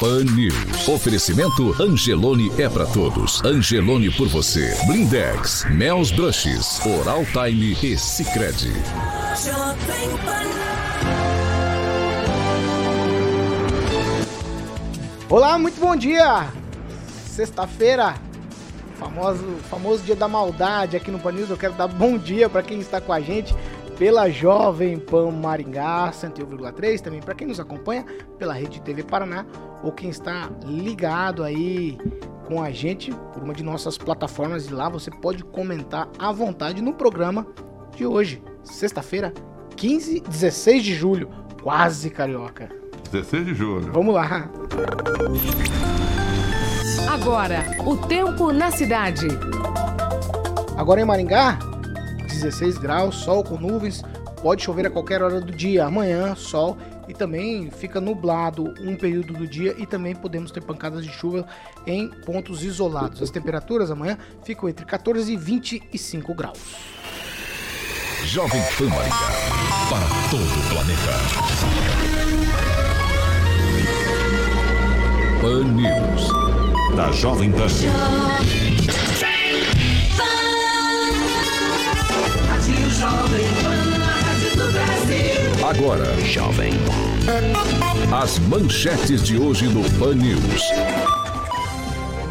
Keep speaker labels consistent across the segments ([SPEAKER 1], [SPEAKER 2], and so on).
[SPEAKER 1] Pan News. Oferecimento Angelone é para todos. Angelone por você. Blindex, Mel's Brushes, Oral Time e Sicredi.
[SPEAKER 2] Olá, muito bom dia. Sexta-feira, famoso, famoso dia da maldade aqui no Pan News. Eu quero dar bom dia para quem está com a gente pela Jovem Pan Maringá 101,3, também para quem nos acompanha pela Rede TV Paraná ou quem está ligado aí com a gente por uma de nossas plataformas e lá você pode comentar à vontade no programa de hoje, sexta-feira, 15, 16 de julho, quase carioca.
[SPEAKER 3] 16 de julho.
[SPEAKER 2] Vamos lá.
[SPEAKER 4] Agora, o tempo na cidade.
[SPEAKER 2] Agora em Maringá, 16 graus, sol com nuvens, pode chover a qualquer hora do dia. Amanhã, sol e também fica nublado um período do dia e também podemos ter pancadas de chuva em pontos isolados. As temperaturas amanhã ficam entre 14 e 25 graus.
[SPEAKER 1] Jovem Pan Maringá, para todo o planeta. Pan News da Jovem Pan. Agora, Jovem. As manchetes de hoje no Pan News.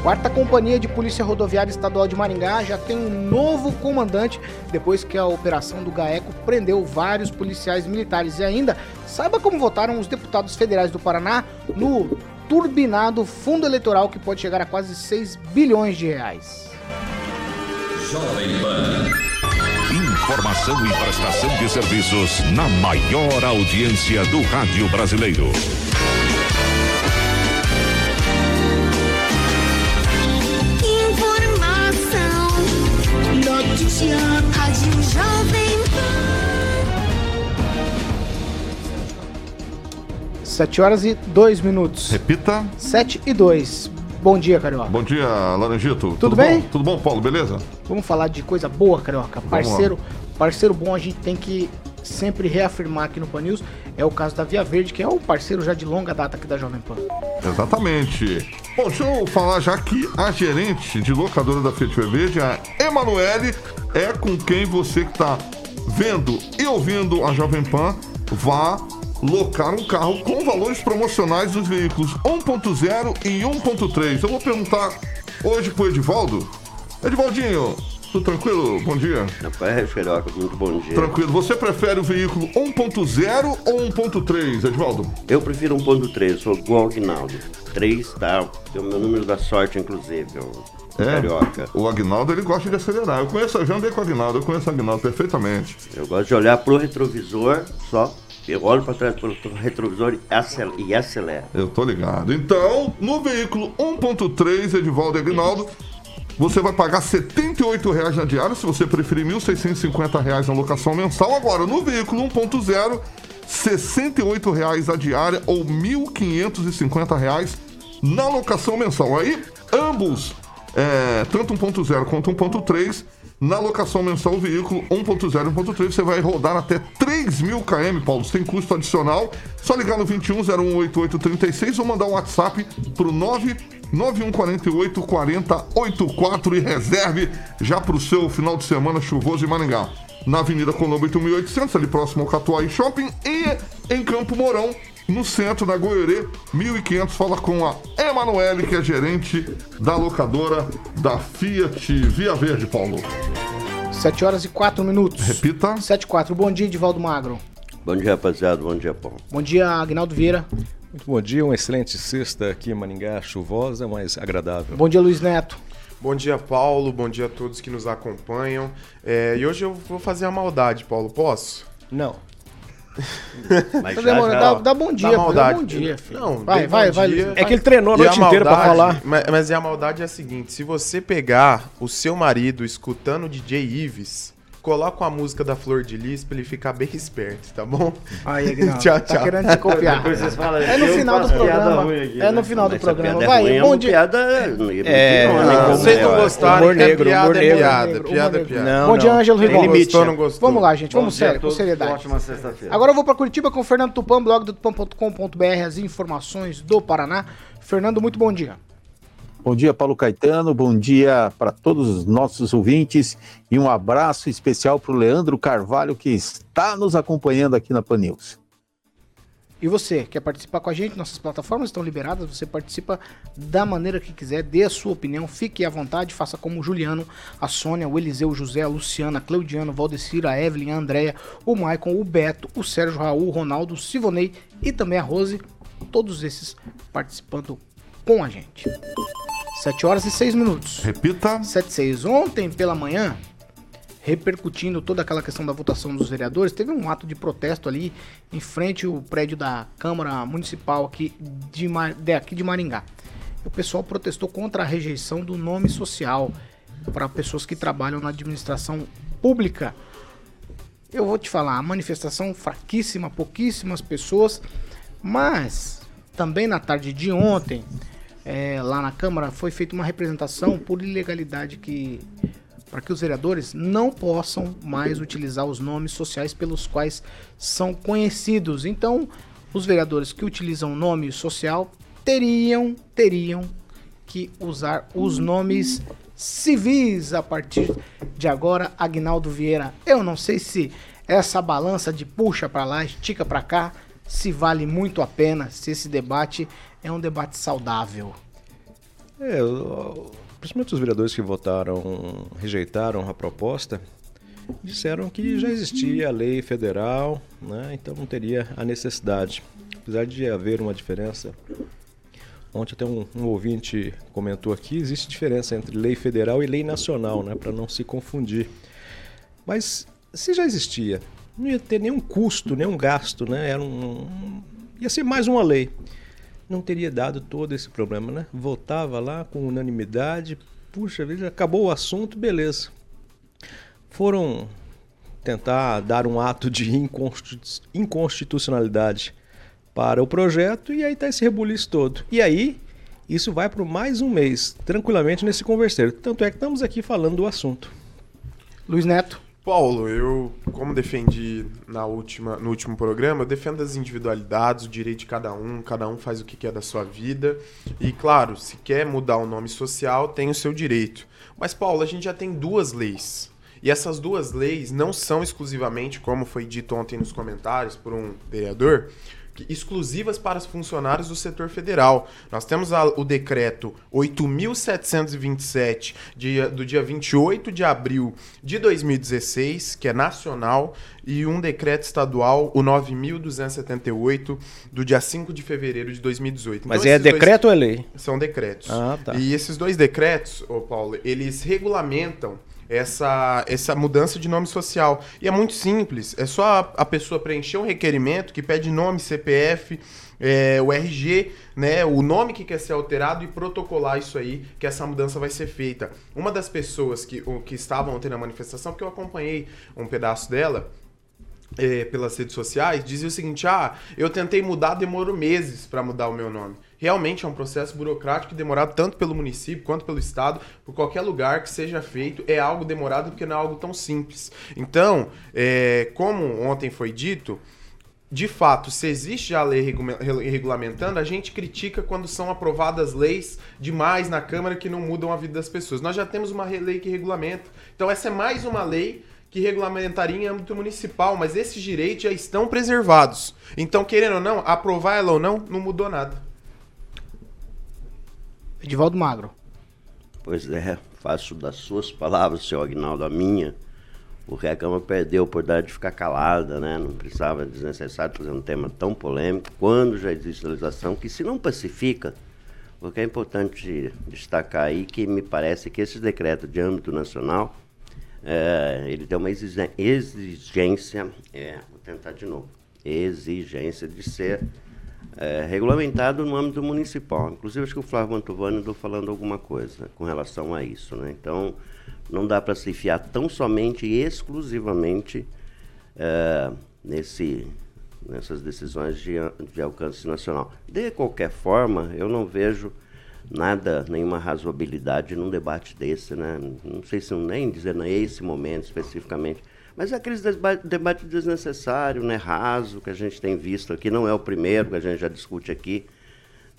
[SPEAKER 2] Quarta Companhia de Polícia Rodoviária Estadual de Maringá já tem um novo comandante depois que a operação do GAECO prendeu vários policiais militares. E ainda, saiba como votaram os deputados federais do Paraná no turbinado fundo eleitoral que pode chegar a quase 6 bilhões de reais.
[SPEAKER 1] Jovem Pan. Informação e prestação de serviços na maior audiência do rádio brasileiro.
[SPEAKER 2] Informação, notícia, rádio Jovem 7 horas e 2 minutos.
[SPEAKER 3] Repita.
[SPEAKER 2] 7 e 2. Bom dia, Carioca.
[SPEAKER 3] Bom dia, Laranjito. Tudo,
[SPEAKER 2] Tudo bem?
[SPEAKER 3] Bom? Tudo bom, Paulo, beleza?
[SPEAKER 2] Vamos falar de coisa boa, Carioca. Parceiro, parceiro bom, a gente tem que sempre reafirmar aqui no Pan News. É o caso da Via Verde, que é um parceiro já de longa data aqui da Jovem Pan.
[SPEAKER 3] Exatamente. Bom, deixa eu falar já que a gerente de locadora da Fiat Via Verde, a Emanuele, é com quem você que está vendo e ouvindo a Jovem Pan vá locar um carro com valores promocionais dos veículos 1.0 e 1.3. Eu vou perguntar hoje pro Edivaldo. Edivaldinho, tudo tranquilo? Bom dia.
[SPEAKER 5] Rapaz, Carioca, muito bom dia.
[SPEAKER 3] Tranquilo. Você prefere o veículo 1.0 ou 1.3, Edvaldo?
[SPEAKER 5] Eu prefiro 1.3, sou igual ao Aguinaldo. 3, tá? É o meu número da sorte, inclusive. É, Carioca.
[SPEAKER 3] O Agnaldo ele gosta de acelerar. Eu conheço, eu já andei com o Agnaldo, eu conheço o Agnaldo perfeitamente.
[SPEAKER 5] Eu gosto de olhar pro retrovisor só eu olho para trás pelo retrovisor e acelera.
[SPEAKER 3] Eu tô ligado. Então, no veículo 1.3, Edivaldo Aguinaldo, você vai pagar R$ 78,00 na diária, se você preferir R$ 1.650 na locação mensal. Agora, no veículo 1.0, R$ 68,00 a diária ou R$ 1.550 na locação mensal. Aí, ambos, é, tanto 1.0 quanto 1.3, na locação mensal, veículo 1.0 e 1.3 você vai rodar até 3 mil km, Paulo, sem custo adicional. Só ligar no 21018836 ou mandar um WhatsApp pro 99148 4084 e reserve já pro seu final de semana chuvoso em Maringá. Na Avenida Colombo 8800, ali próximo ao Catuai Shopping e em Campo Mourão, no centro da Goiorê, 1500. Fala com a Emanuele, que é gerente da locadora da Fiat Via Verde, Paulo.
[SPEAKER 2] 7 horas e 4 minutos.
[SPEAKER 3] Repita.
[SPEAKER 2] 7 e 4. Bom dia, Edivaldo Magro.
[SPEAKER 5] Bom dia, rapaziada. Bom dia, Paulo.
[SPEAKER 2] Bom dia, Agnaldo Vieira.
[SPEAKER 6] Muito bom dia, uma excelente sexta aqui em Maringá, chuvosa, mas agradável.
[SPEAKER 2] Bom dia, Luiz Neto.
[SPEAKER 7] Bom dia, Paulo. Bom dia a todos que nos acompanham. É, e hoje eu vou fazer a maldade, Paulo. Posso?
[SPEAKER 6] Não.
[SPEAKER 5] Mas
[SPEAKER 2] Tá
[SPEAKER 5] já,
[SPEAKER 2] demorando,
[SPEAKER 5] já,
[SPEAKER 2] dá, dá bom dia,
[SPEAKER 7] Dá
[SPEAKER 2] pô,
[SPEAKER 7] maldade.
[SPEAKER 2] bom dia, filho.
[SPEAKER 7] Não,
[SPEAKER 2] vai, vai, vai. Luiz.
[SPEAKER 6] É que ele treinou a
[SPEAKER 7] E a
[SPEAKER 6] noite inteira pra falar.
[SPEAKER 7] Mas, mas a maldade é a seguinte: se você pegar o seu marido escutando o DJ Ives, coloca uma música da Flor de Lis pra ele ficar bem esperto, tá bom?
[SPEAKER 2] Aí, Agnaldo,
[SPEAKER 7] Tchau,
[SPEAKER 2] tá
[SPEAKER 7] tchau.
[SPEAKER 2] querendo te copiar.
[SPEAKER 5] Depois vocês falam,
[SPEAKER 2] É no
[SPEAKER 5] eu
[SPEAKER 2] final do
[SPEAKER 5] piada
[SPEAKER 2] programa.
[SPEAKER 5] aqui,
[SPEAKER 2] É no
[SPEAKER 5] né?
[SPEAKER 2] final do programa.
[SPEAKER 5] piada
[SPEAKER 2] Vai,
[SPEAKER 5] é ruim, é
[SPEAKER 2] bom dia.
[SPEAKER 5] piada...
[SPEAKER 6] É,
[SPEAKER 5] não,
[SPEAKER 6] não,
[SPEAKER 5] né?
[SPEAKER 6] como
[SPEAKER 7] Vocês não
[SPEAKER 6] é,
[SPEAKER 7] gostaram,
[SPEAKER 6] humor
[SPEAKER 7] é
[SPEAKER 6] negro,
[SPEAKER 7] piada,
[SPEAKER 6] humor
[SPEAKER 7] é
[SPEAKER 6] negro.
[SPEAKER 7] piada, piada, é piada.
[SPEAKER 6] Não,
[SPEAKER 2] Bom dia,
[SPEAKER 6] não.
[SPEAKER 2] Ângelo
[SPEAKER 6] Tem
[SPEAKER 2] Rigon.
[SPEAKER 6] limite.
[SPEAKER 7] Gostou, não gostou?
[SPEAKER 2] Vamos lá, gente. Vamos
[SPEAKER 8] a
[SPEAKER 2] sério, com seriedade.
[SPEAKER 8] Ótima sexta-feira.
[SPEAKER 2] Agora eu vou para Curitiba com o Fernando Tupan, blog do tupan.com.br, as informações do Paraná. Fernando, muito bom dia.
[SPEAKER 9] Bom dia, Paulo Caetano. Bom dia para todos os nossos ouvintes e um abraço especial para o Leandro Carvalho, que está nos acompanhando aqui na Pan News.
[SPEAKER 2] E você, quer participar com a gente? Nossas plataformas estão liberadas, você participa da maneira que quiser, dê a sua opinião, fique à vontade, faça como o Juliano, a Sônia, o Eliseu, o José, a Luciana, a Claudiano, o Valdecir, a Evelyn, a Andréia, o Maicon, o Beto, o Sérgio Raul, o Ronaldo, o Sivonei e também a Rose, todos esses participando com a gente. 7 horas e 6 minutos.
[SPEAKER 3] Repita.
[SPEAKER 2] 7 6. Ontem pela manhã, repercutindo toda aquela questão da votação dos vereadores, teve um ato de protesto ali em frente ao prédio da Câmara Municipal aqui de, Ma- de- aqui de Maringá. O pessoal protestou contra a rejeição do nome social para pessoas que trabalham na administração pública. Eu vou te falar, a manifestação fraquíssima, pouquíssimas pessoas, mas também na tarde de ontem, é, lá na Câmara, foi feita uma representação por ilegalidade que para que os vereadores não possam mais utilizar os nomes sociais pelos quais são conhecidos. Então, os vereadores que utilizam nome social teriam teriam que usar os nomes civis a partir de agora, Agnaldo Vieira. Eu não sei se essa balança de puxa para lá, estica para cá, se vale muito a pena, se esse debate é um debate saudável.
[SPEAKER 6] É, principalmente os vereadores que votaram, rejeitaram a proposta, disseram que já existia a lei federal, né? então não teria a necessidade. Apesar de haver uma diferença, ontem até um, um ouvinte comentou aqui, existe diferença entre lei federal e lei nacional, né? para não se confundir. Mas se já existia, não ia ter nenhum custo, nenhum gasto, né? Era um, ia ser mais uma lei não teria dado todo esse problema, né? Votava lá com unanimidade, puxa vida, acabou o assunto, beleza. Foram tentar dar um ato de inconstitu- inconstitucionalidade para o projeto e aí tá esse rebuliço todo. E aí, isso vai por mais um mês, tranquilamente nesse converseiro. Tanto é que estamos aqui falando do assunto.
[SPEAKER 2] Luiz Neto.
[SPEAKER 7] Paulo, eu, como defendi na última, no último programa, eu defendo as individualidades, o direito de cada um, cada um faz o que quer da sua vida. E, claro, se quer mudar o nome social, tem o seu direito. Mas, Paulo, a gente já tem duas leis. E essas duas leis não são exclusivamente, como foi dito ontem nos comentários por um vereador, exclusivas para os funcionários do setor federal. Nós temos a- o decreto 8.727, dia- do dia 28 de abril de 2016, que é nacional, e um decreto estadual, o 9.278, do dia 5 de fevereiro de 2018.
[SPEAKER 6] Mas
[SPEAKER 7] Então,
[SPEAKER 6] é decreto ou é lei?
[SPEAKER 7] são decretos.
[SPEAKER 6] Ah, tá.
[SPEAKER 7] E esses dois decretos, ô Paulo, eles regulamentam essa, essa mudança de nome social. E é muito simples. É só a, a pessoa preencher um requerimento que pede nome, CPF, é, o RG, né, o nome que quer ser alterado e protocolar isso aí, que essa mudança vai ser feita. Uma das pessoas que, que estavam ontem na manifestação, porque eu acompanhei um pedaço dela, é, pelas redes sociais, dizia o seguinte: ah, eu tentei mudar, demorou meses para mudar o meu nome. Realmente é um processo burocrático e demorado tanto pelo município quanto pelo estado, por qualquer lugar que seja feito, é algo demorado porque não é algo tão simples. Então, é, como ontem foi dito, de fato, se existe já a lei regu- re- regulamentando, a gente critica quando são aprovadas leis demais na Câmara que não mudam a vida das pessoas. Nós já temos uma lei que regulamenta. Então, essa é mais uma lei que regulamentaria em âmbito municipal, mas esses direitos já estão preservados. Então, querendo ou não, aprovar ela ou não, não mudou nada.
[SPEAKER 2] Edivaldo Magro.
[SPEAKER 5] Pois é, faço das suas palavras, seu Agnaldo, a minha. porque a Câmara perdeu a oportunidade de ficar calada, né? Não precisava desnecessário fazer um tema tão polêmico, quando já existe legislação que se não pacifica, porque é importante destacar aí que me parece que esse decreto de âmbito nacional, é, ele tem uma exigência, é, vou tentar de novo, exigência de ser é, regulamentado no âmbito municipal. Inclusive, acho que o Flávio Mantovani andou falando alguma coisa com relação a isso. Né? Então, não dá para se fiar tão somente e exclusivamente é, nesse, nessas decisões de, de alcance nacional. De qualquer forma, eu não vejo nada, nenhuma razoabilidade num debate desse, né? Não sei se nem dizer nesse momento especificamente, mas é aquele debate, desnecessário, né, raso, que a gente tem visto aqui, não é o primeiro que a gente já discute aqui.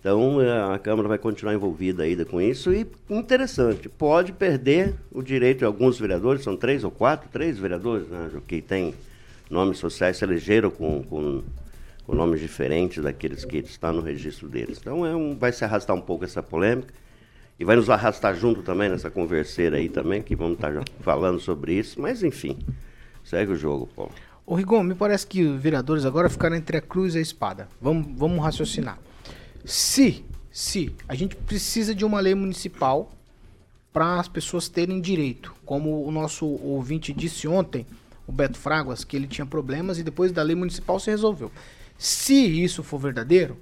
[SPEAKER 5] Então, é, a Câmara vai continuar envolvida ainda com isso. E interessante, pode perder o direito de alguns vereadores, são três ou quatro, três vereadores, né, que têm nomes sociais, se elegeram com, com, com, nomes diferentes daqueles que estão no registro deles. Então, é um, vai se arrastar um pouco essa polêmica. E vai nos arrastar junto também nessa converseira aí também, que vamos estar falando sobre isso. Mas, enfim, Segue o jogo, pô.
[SPEAKER 2] Ô Rigon, me parece que os vereadores agora ficaram entre a cruz e a espada. Vamos, vamos raciocinar. Se, se a gente precisa de uma lei municipal para as pessoas terem direito, como o nosso ouvinte disse ontem, o Beto Fraguas, que ele tinha problemas e depois da lei municipal se resolveu. Se isso for verdadeiro,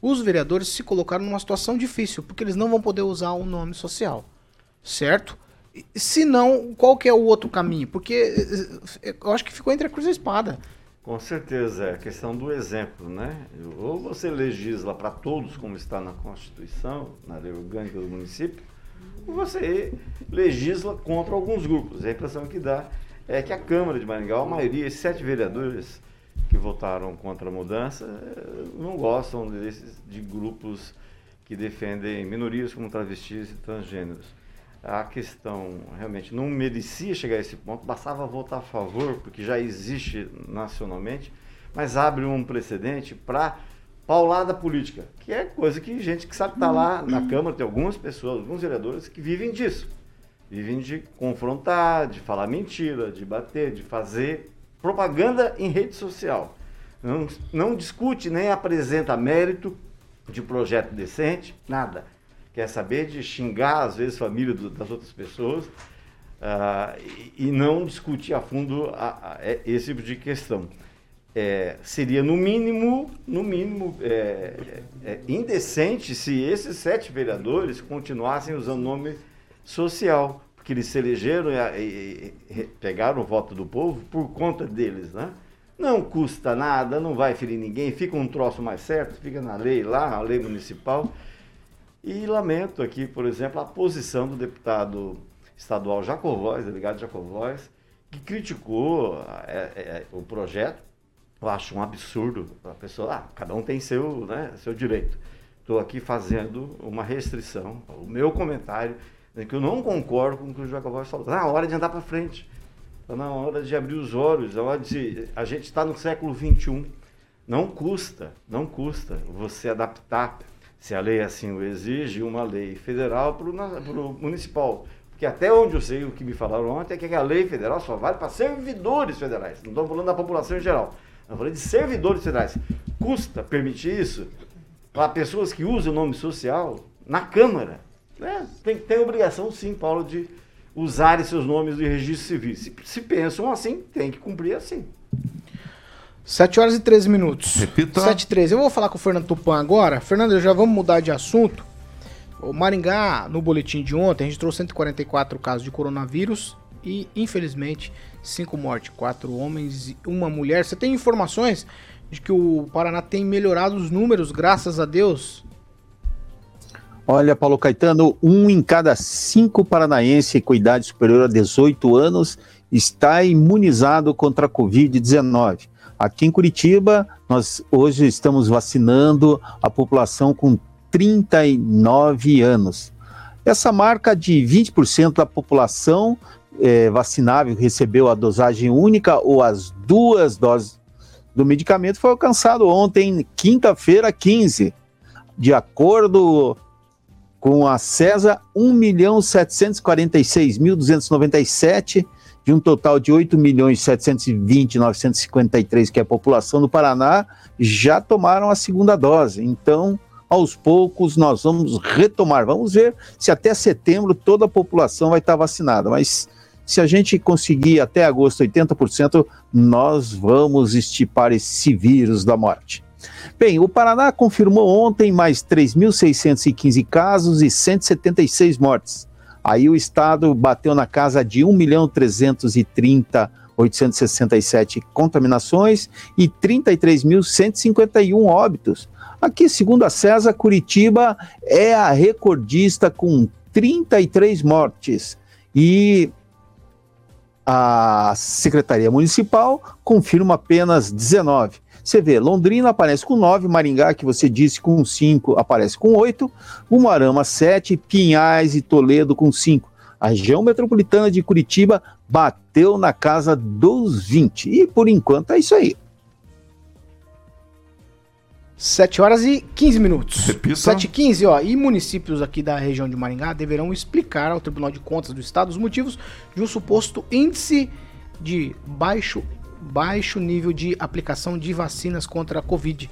[SPEAKER 2] os vereadores se colocaram numa situação difícil, porque eles não vão poder usar o nome social, certo? Se não, qual que é o outro caminho? Porque eh, eh, eu acho que ficou entre a cruz e a espada.
[SPEAKER 8] Com certeza, é a questão do exemplo, né? Ou você legisla para todos, como está na Constituição, na lei orgânica do município, ou você legisla contra alguns grupos. A impressão que dá é que a Câmara de Maringá, a maioria, sete vereadores que votaram contra a mudança, eh, não gostam desses, de grupos que defendem minorias como travestis e transgêneros a questão realmente não merecia chegar a esse ponto, bastava votar a favor, porque já existe nacionalmente, mas abre um precedente para paulada política, que é coisa que gente que sabe estar tá lá na Câmara, tem algumas pessoas, alguns vereadores que vivem disso. Vivem de confrontar, de falar mentira, de bater, de fazer propaganda em rede social. Não, não discute nem apresenta mérito de projeto decente, nada quer saber de xingar, às vezes, a família do, das outras pessoas uh, e, e, não discutir a fundo a, a, é, esse tipo de questão. É, seria, no mínimo, no mínimo é, é, é, indecente se esses sete vereadores continuassem usando nome social, porque eles se elegeram e, e, e pegaram o voto do povo por conta deles, né? Não custa nada, não vai ferir ninguém, fica um troço mais certo, fica na lei lá, a lei municipal. E lamento aqui, por exemplo, a posição do deputado estadual Jacovóis, delegado Jacovóis, que criticou é, é, o projeto. Eu acho um absurdo a pessoa, ah, cada um tem seu, né, seu direito. Estou aqui fazendo uma restrição, o meu comentário, é que eu não concordo com o que o Jacovóis falou. Na hora de andar para frente, está na hora de abrir os olhos, na hora de. A gente está no século XXI. Não custa, não custa você adaptar se a lei assim o exige, uma lei federal para o municipal. Porque até onde eu sei, o que me falaram ontem, é que a lei federal só vale para servidores federais. Não estou falando da população em geral. Eu falei de servidores federais. Custa permitir isso para pessoas que usam o nome social na Câmara. Né? Tem, tem obrigação, sim, Paulo, de usarem seus nomes de registro civil. Se, se pensam assim, tem que cumprir assim.
[SPEAKER 2] 7 horas e 13 minutos.
[SPEAKER 3] Repita.
[SPEAKER 2] 7 e 13. Eu vou falar com o Fernando Tupan agora. Fernando, já vamos mudar de assunto. O Maringá, no boletim de ontem, registrou 144 casos de coronavírus e, infelizmente, 5 mortes, 4 homens e uma mulher. Você tem informações de que o Paraná tem melhorado os números, graças a Deus?
[SPEAKER 9] Olha, Paulo Caetano, um em cada cinco paranaense com idade superior a 18 anos está imunizado contra a Covid-19. Aqui em Curitiba, nós hoje estamos vacinando a população com 39 anos. Essa marca de 20% da população é, vacinável recebeu a dosagem única ou as duas doses do medicamento foi alcançado ontem, quinta-feira, 15. De acordo com a CESA, 1.746.297 de um total de 8 milhões 720 953 que é a população do Paraná já tomaram a segunda dose. Então, aos poucos nós vamos retomar. Vamos ver se até setembro toda a população vai estar vacinada, mas se a gente conseguir até agosto 80%, nós vamos estipar esse vírus da morte. Bem, o Paraná confirmou ontem mais 3.615 casos e 176 mortes. Aí o estado bateu na casa de 1 milhão 330 867 contaminações e 33.151 óbitos. Aqui, segundo a César, Curitiba é a recordista com 33 mortes. E a Secretaria Municipal confirma apenas 19. Você vê, Londrina aparece com 9, Maringá, que você disse, com 5, aparece com 8, Umarama 7, Pinhais e Toledo com 5. A região metropolitana de Curitiba bateu na casa dos 20. E por enquanto é isso aí.
[SPEAKER 2] 7 horas e 15 minutos.
[SPEAKER 3] Repita.
[SPEAKER 2] 7 e 15, ó. E municípios aqui da região de Maringá deverão explicar ao Tribunal de Contas do Estado os motivos de um suposto índice de baixo, baixo nível de aplicação de vacinas contra a Covid.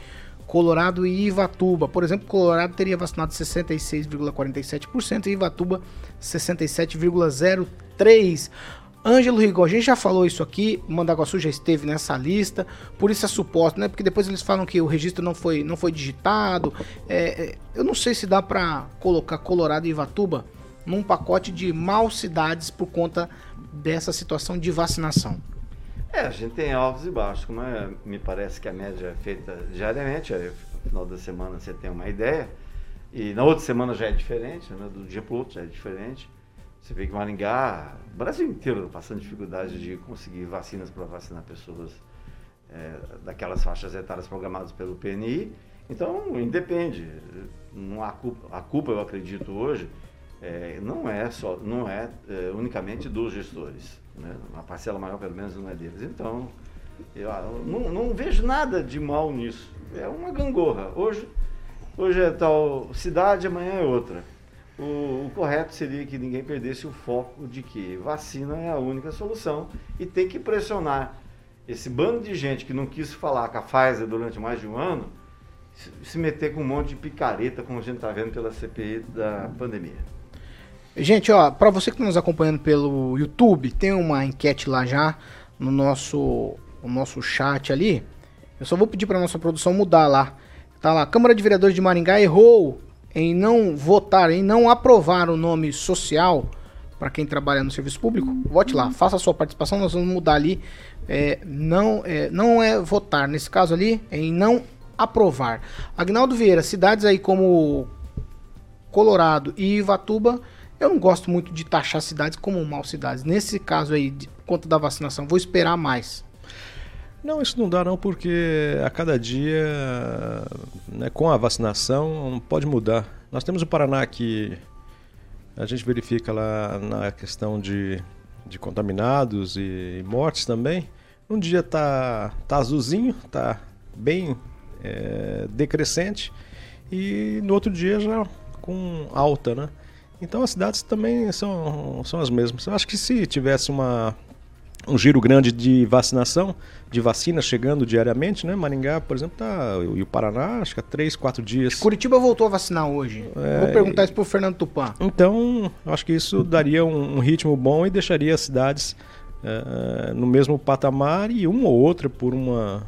[SPEAKER 2] Colorado e Ivatuba. Por exemplo, Colorado teria vacinado 66,47% e Ivatuba 67,03%. Ângelo Rigor, a gente já falou isso aqui, Mandaguaçu já esteve nessa lista, por isso é suposto, né? Porque depois eles falam que o registro não foi, não foi digitado. É, é, eu não sei se dá para colocar Colorado e Ivatuba num pacote de mal cidades por conta dessa situação de vacinação.
[SPEAKER 8] É, a gente tem altos e baixos, como é, me parece que a média é feita diariamente, aí, no final da semana você tem uma ideia, e na outra semana já é diferente, né? do dia para o outro já é diferente. Você vê que Maringá, o Brasil inteiro passando dificuldade de conseguir vacinas para vacinar pessoas é, daquelas faixas etárias programadas pelo PNI. Então, independe. Não há culpa, a culpa, eu acredito hoje, é, não é só, não é, é, unicamente dos gestores. Né? Uma parcela maior, pelo menos, não é deles. Então, eu, eu não, não, vejo nada de mal nisso. É uma gangorra. Hoje, hoje é tal cidade, amanhã é outra. O, o, correto seria que ninguém perdesse o foco de que vacina é a única solução e tem que pressionar esse bando de gente que não quis falar com a Pfizer durante mais de um ano, se, se meter com um monte de picareta, como a gente está vendo pela CPI da pandemia.
[SPEAKER 2] Gente, ó, para você que está nos acompanhando pelo YouTube, tem uma enquete lá já no nosso, no nosso chat ali. Eu só vou pedir para nossa produção mudar lá. Tá lá, Câmara de Vereadores de Maringá errou em não votar, em não aprovar o nome social para quem trabalha no serviço público, vote lá, faça a sua participação, nós vamos mudar ali. É, não, é, não é votar, nesse caso ali, é em não aprovar. Agnaldo Vieira, cidades aí como Colorado e Ivatuba, eu não gosto muito de taxar cidades como mal cidades. Nesse caso aí, de conta da vacinação, vou esperar mais.
[SPEAKER 6] Não, isso não dá não, porque a cada dia, né, com a vacinação, pode mudar. Nós temos o Paraná que a gente verifica lá na questão de, de contaminados e mortes também. Um dia tá, tá azulzinho, tá bem é, decrescente, e no outro dia já com alta, né? Então as cidades também são, são as mesmas. Eu acho que se tivesse uma um giro grande de vacinação, de vacina chegando diariamente, né? Maringá, por exemplo, tá. E o Paraná, acho que há três, quatro dias.
[SPEAKER 2] Curitiba voltou a vacinar hoje. É, Vou perguntar isso pro Fernando Tupan.
[SPEAKER 6] Então, acho que isso daria um, um ritmo bom e deixaria as cidades é, no mesmo patamar e uma ou outra por uma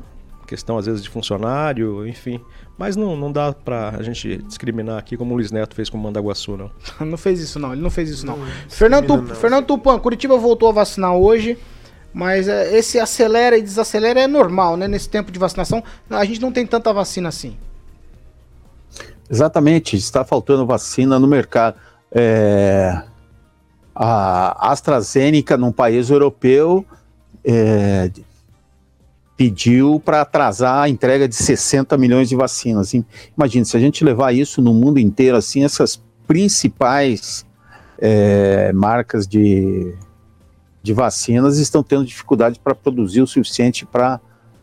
[SPEAKER 6] questão, às vezes, de funcionário, enfim. Mas não, não dá pra a gente discriminar aqui como o Luiz Neto fez com o Mandaguaçu, não.
[SPEAKER 2] não fez isso, não. Ele não fez isso, não. não Fernando, Tup, Fernando Tupan, Curitiba voltou a vacinar hoje. Mas é, esse acelera e desacelera é normal, né? Nesse tempo de vacinação, a gente não tem tanta vacina assim.
[SPEAKER 9] Exatamente, está faltando vacina no mercado. É, a AstraZeneca, num país europeu, é, pediu para atrasar a entrega de 60 milhões de vacinas. Imagina, se a gente levar isso no mundo inteiro, assim, essas principais é, marcas de de vacinas estão tendo dificuldade para produzir o suficiente para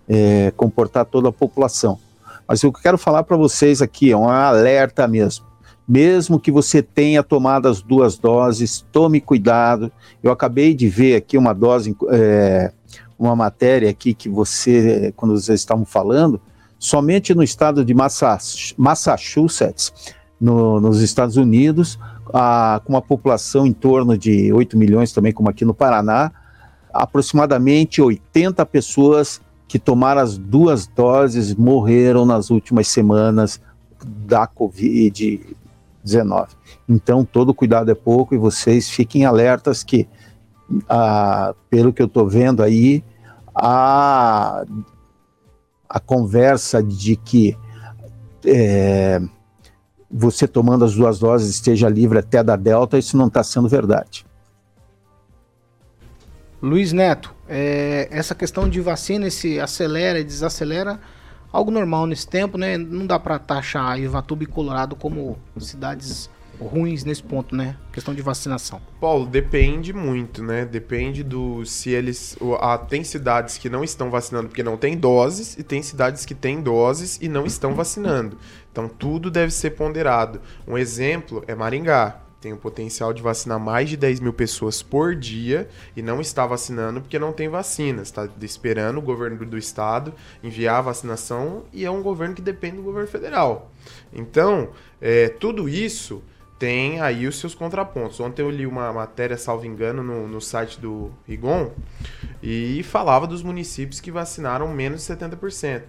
[SPEAKER 9] é, comportar toda a população. Mas o que eu quero falar para vocês aqui é um alerta mesmo. Mesmo que você tenha tomado as duas doses, tome cuidado. Eu acabei de ver aqui uma dose, é, uma matéria aqui que você, quando vocês estavam falando, somente no estado de Massachusetts, no, nos Estados Unidos, a, com uma população em torno de 8 milhões também, como aqui no Paraná, aproximadamente 80 pessoas que tomaram as duas doses morreram nas últimas semanas da Covid-19. Então, todo cuidado é pouco e vocês fiquem alertas que, ah, pelo que eu estou vendo aí, a, a conversa de que é, você tomando as duas doses esteja livre até da Delta, isso não está sendo verdade.
[SPEAKER 2] Luiz Neto, é, essa questão de vacina, esse acelera e desacelera, algo normal nesse tempo, né? Não dá para taxar Ivatuba e Colorado como cidades ruins nesse ponto, né? Questão de vacinação.
[SPEAKER 7] Paulo, depende muito, né? Depende do se eles. Ah, tem cidades que não estão vacinando porque não tem doses, e tem cidades que têm doses e não estão vacinando. Então tudo deve ser ponderado. Um exemplo é Maringá tem o potencial de vacinar mais de 10 mil pessoas por dia e não está vacinando porque não tem vacinas. Está esperando o governo do estado enviar a vacinação e é um governo que depende do governo federal. Então, é, tudo isso tem aí os seus contrapontos. Ontem eu li uma matéria, salvo engano, no, no site do Rigon e falava dos municípios que vacinaram menos de 70%.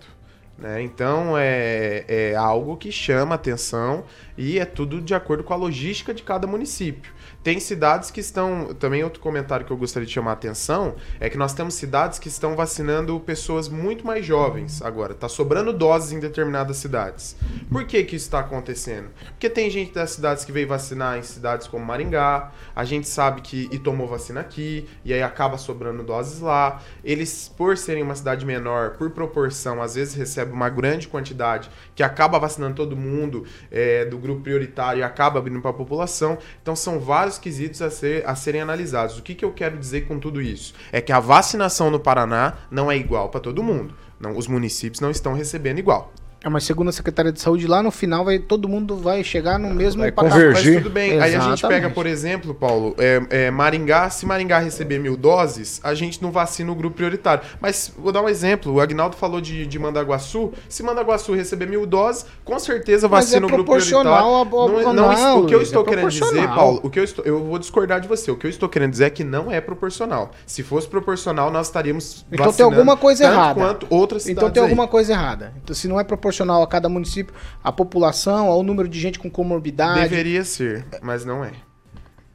[SPEAKER 7] Né? Então é, é algo que chama atenção e é tudo de acordo com a logística de cada município. Tem cidades que estão. Também outro comentário que eu gostaria de chamar a atenção é que nós temos cidades que estão vacinando pessoas muito mais jovens agora. Está sobrando doses em determinadas cidades. Por que, que isso está acontecendo? Porque tem gente das cidades que veio vacinar em cidades como Maringá, a gente sabe que e tomou vacina aqui, e aí acaba sobrando doses lá. Eles, por serem uma cidade menor, por proporção, às vezes recebem uma grande quantidade que acaba vacinando todo mundo é, do grupo prioritário e acaba abrindo para a população. Então são vários vários quesitos a, ser, a serem analisados. O que, que eu quero dizer com tudo isso? É que a vacinação no Paraná não é igual para todo mundo. Não, os municípios não estão recebendo igual.
[SPEAKER 2] É, mas segundo a Secretaria de Saúde, lá no final vai, todo mundo vai chegar no mesmo
[SPEAKER 6] vai convergir.
[SPEAKER 7] Mas tudo bem. Exatamente. Aí a gente pega, por exemplo, Paulo, é, é, Maringá, se Maringá receber mil doses, a gente não vacina o grupo prioritário. Mas vou dar um exemplo. O Agnaldo falou de, de Mandaguaçu. Se Mandaguaçu receber mil doses, com certeza vacina é o grupo prioritário. A, a, não, não, não, o que eu estou é querendo dizer, Paulo, o que eu estou. Eu vou discordar de você. O que eu estou querendo dizer é que não é proporcional. Se fosse proporcional, nós estaríamos
[SPEAKER 2] então tem alguma coisa errada.
[SPEAKER 7] quanto outras
[SPEAKER 2] cidades. Então tem alguma aí. coisa errada. Então, se não é proporcional a cada município município, a população, ao número de gente com comorbidade.
[SPEAKER 7] Deveria ser, mas não é.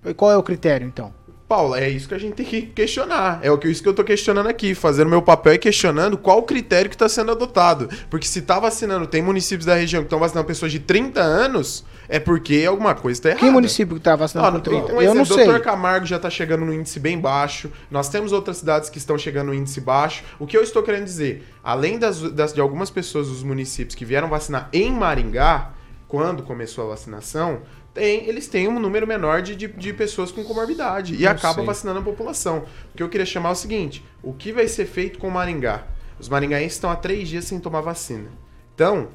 [SPEAKER 2] E qual é o critério, então?
[SPEAKER 7] Paulo, é isso que a gente tem que questionar. É o que isso que eu tô questionando aqui, fazendo meu papel e questionando qual o critério que está sendo adotado. Porque se tá vacinando, tem municípios da região que estão vacinando pessoas de 30 anos, é porque alguma coisa está errada.
[SPEAKER 2] Que município que tá vacinando com 30? Um eu não sei.
[SPEAKER 7] Doutor Camargo já está chegando no índice bem baixo. Nós temos outras cidades que estão chegando no índice baixo. O que eu estou querendo dizer, além das, das de algumas pessoas dos municípios que vieram vacinar em Maringá, quando começou a vacinação, tem, eles têm um número menor de, de, de pessoas com comorbidade e acaba sei. vacinando a população. O que eu queria chamar é o seguinte: o que vai ser feito com Maringá? Os maringaenses estão há três dias sem tomar vacina. Então,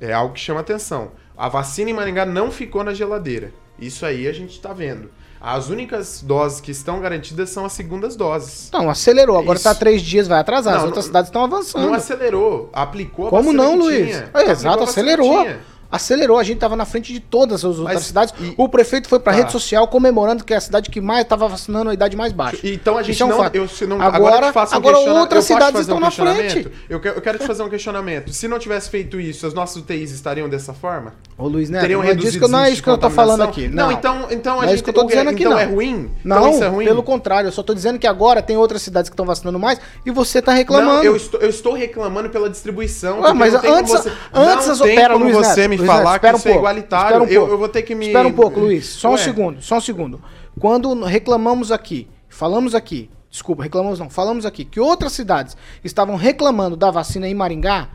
[SPEAKER 7] é algo que chama atenção. A vacina em Maringá não ficou na geladeira. Isso aí a gente está vendo. As únicas doses que estão garantidas são as segundas doses.
[SPEAKER 2] Não, acelerou. Agora está três dias, vai atrasar. Não, as outras não, cidades estão avançando.
[SPEAKER 7] Não acelerou. Aplicou a
[SPEAKER 2] Como não, Luiz? É, exato, acelerou acelerou. A gente estava na frente de todas as outras Mas, cidades. E... O prefeito foi para a tá. rede social comemorando que é a cidade que mais estava vacinando a idade mais baixa.
[SPEAKER 7] Então a gente é um
[SPEAKER 2] não,
[SPEAKER 7] eu,
[SPEAKER 2] não. Agora, agora, um agora outras cidades estão
[SPEAKER 7] um
[SPEAKER 2] na frente.
[SPEAKER 7] Eu quero, eu quero te fazer um questionamento. Se não tivesse feito isso, as nossas UTIs estariam dessa forma?
[SPEAKER 2] Ô Luiz Neto, Teriam não, é disso que, não é isso que eu tô falando aqui.
[SPEAKER 7] Não, não então, então a é gente.
[SPEAKER 2] que eu tô dizendo aqui,
[SPEAKER 7] então
[SPEAKER 2] não.
[SPEAKER 7] é ruim?
[SPEAKER 2] Não,
[SPEAKER 7] então isso é ruim?
[SPEAKER 2] pelo contrário. Eu só tô dizendo que agora tem outras cidades que estão vacinando mais e você tá reclamando. Não,
[SPEAKER 7] eu estou, eu estou reclamando pela distribuição.
[SPEAKER 2] Ah, mas antes, antes,
[SPEAKER 7] não tem como você me falar que isso é igualitário.
[SPEAKER 2] Um eu, eu, vou ter que me. Espera um pouco, Luiz. Só Ué. um segundo, só um segundo. Quando reclamamos aqui, falamos aqui, desculpa, reclamamos não, falamos aqui que outras cidades estavam reclamando da vacina em Maringá,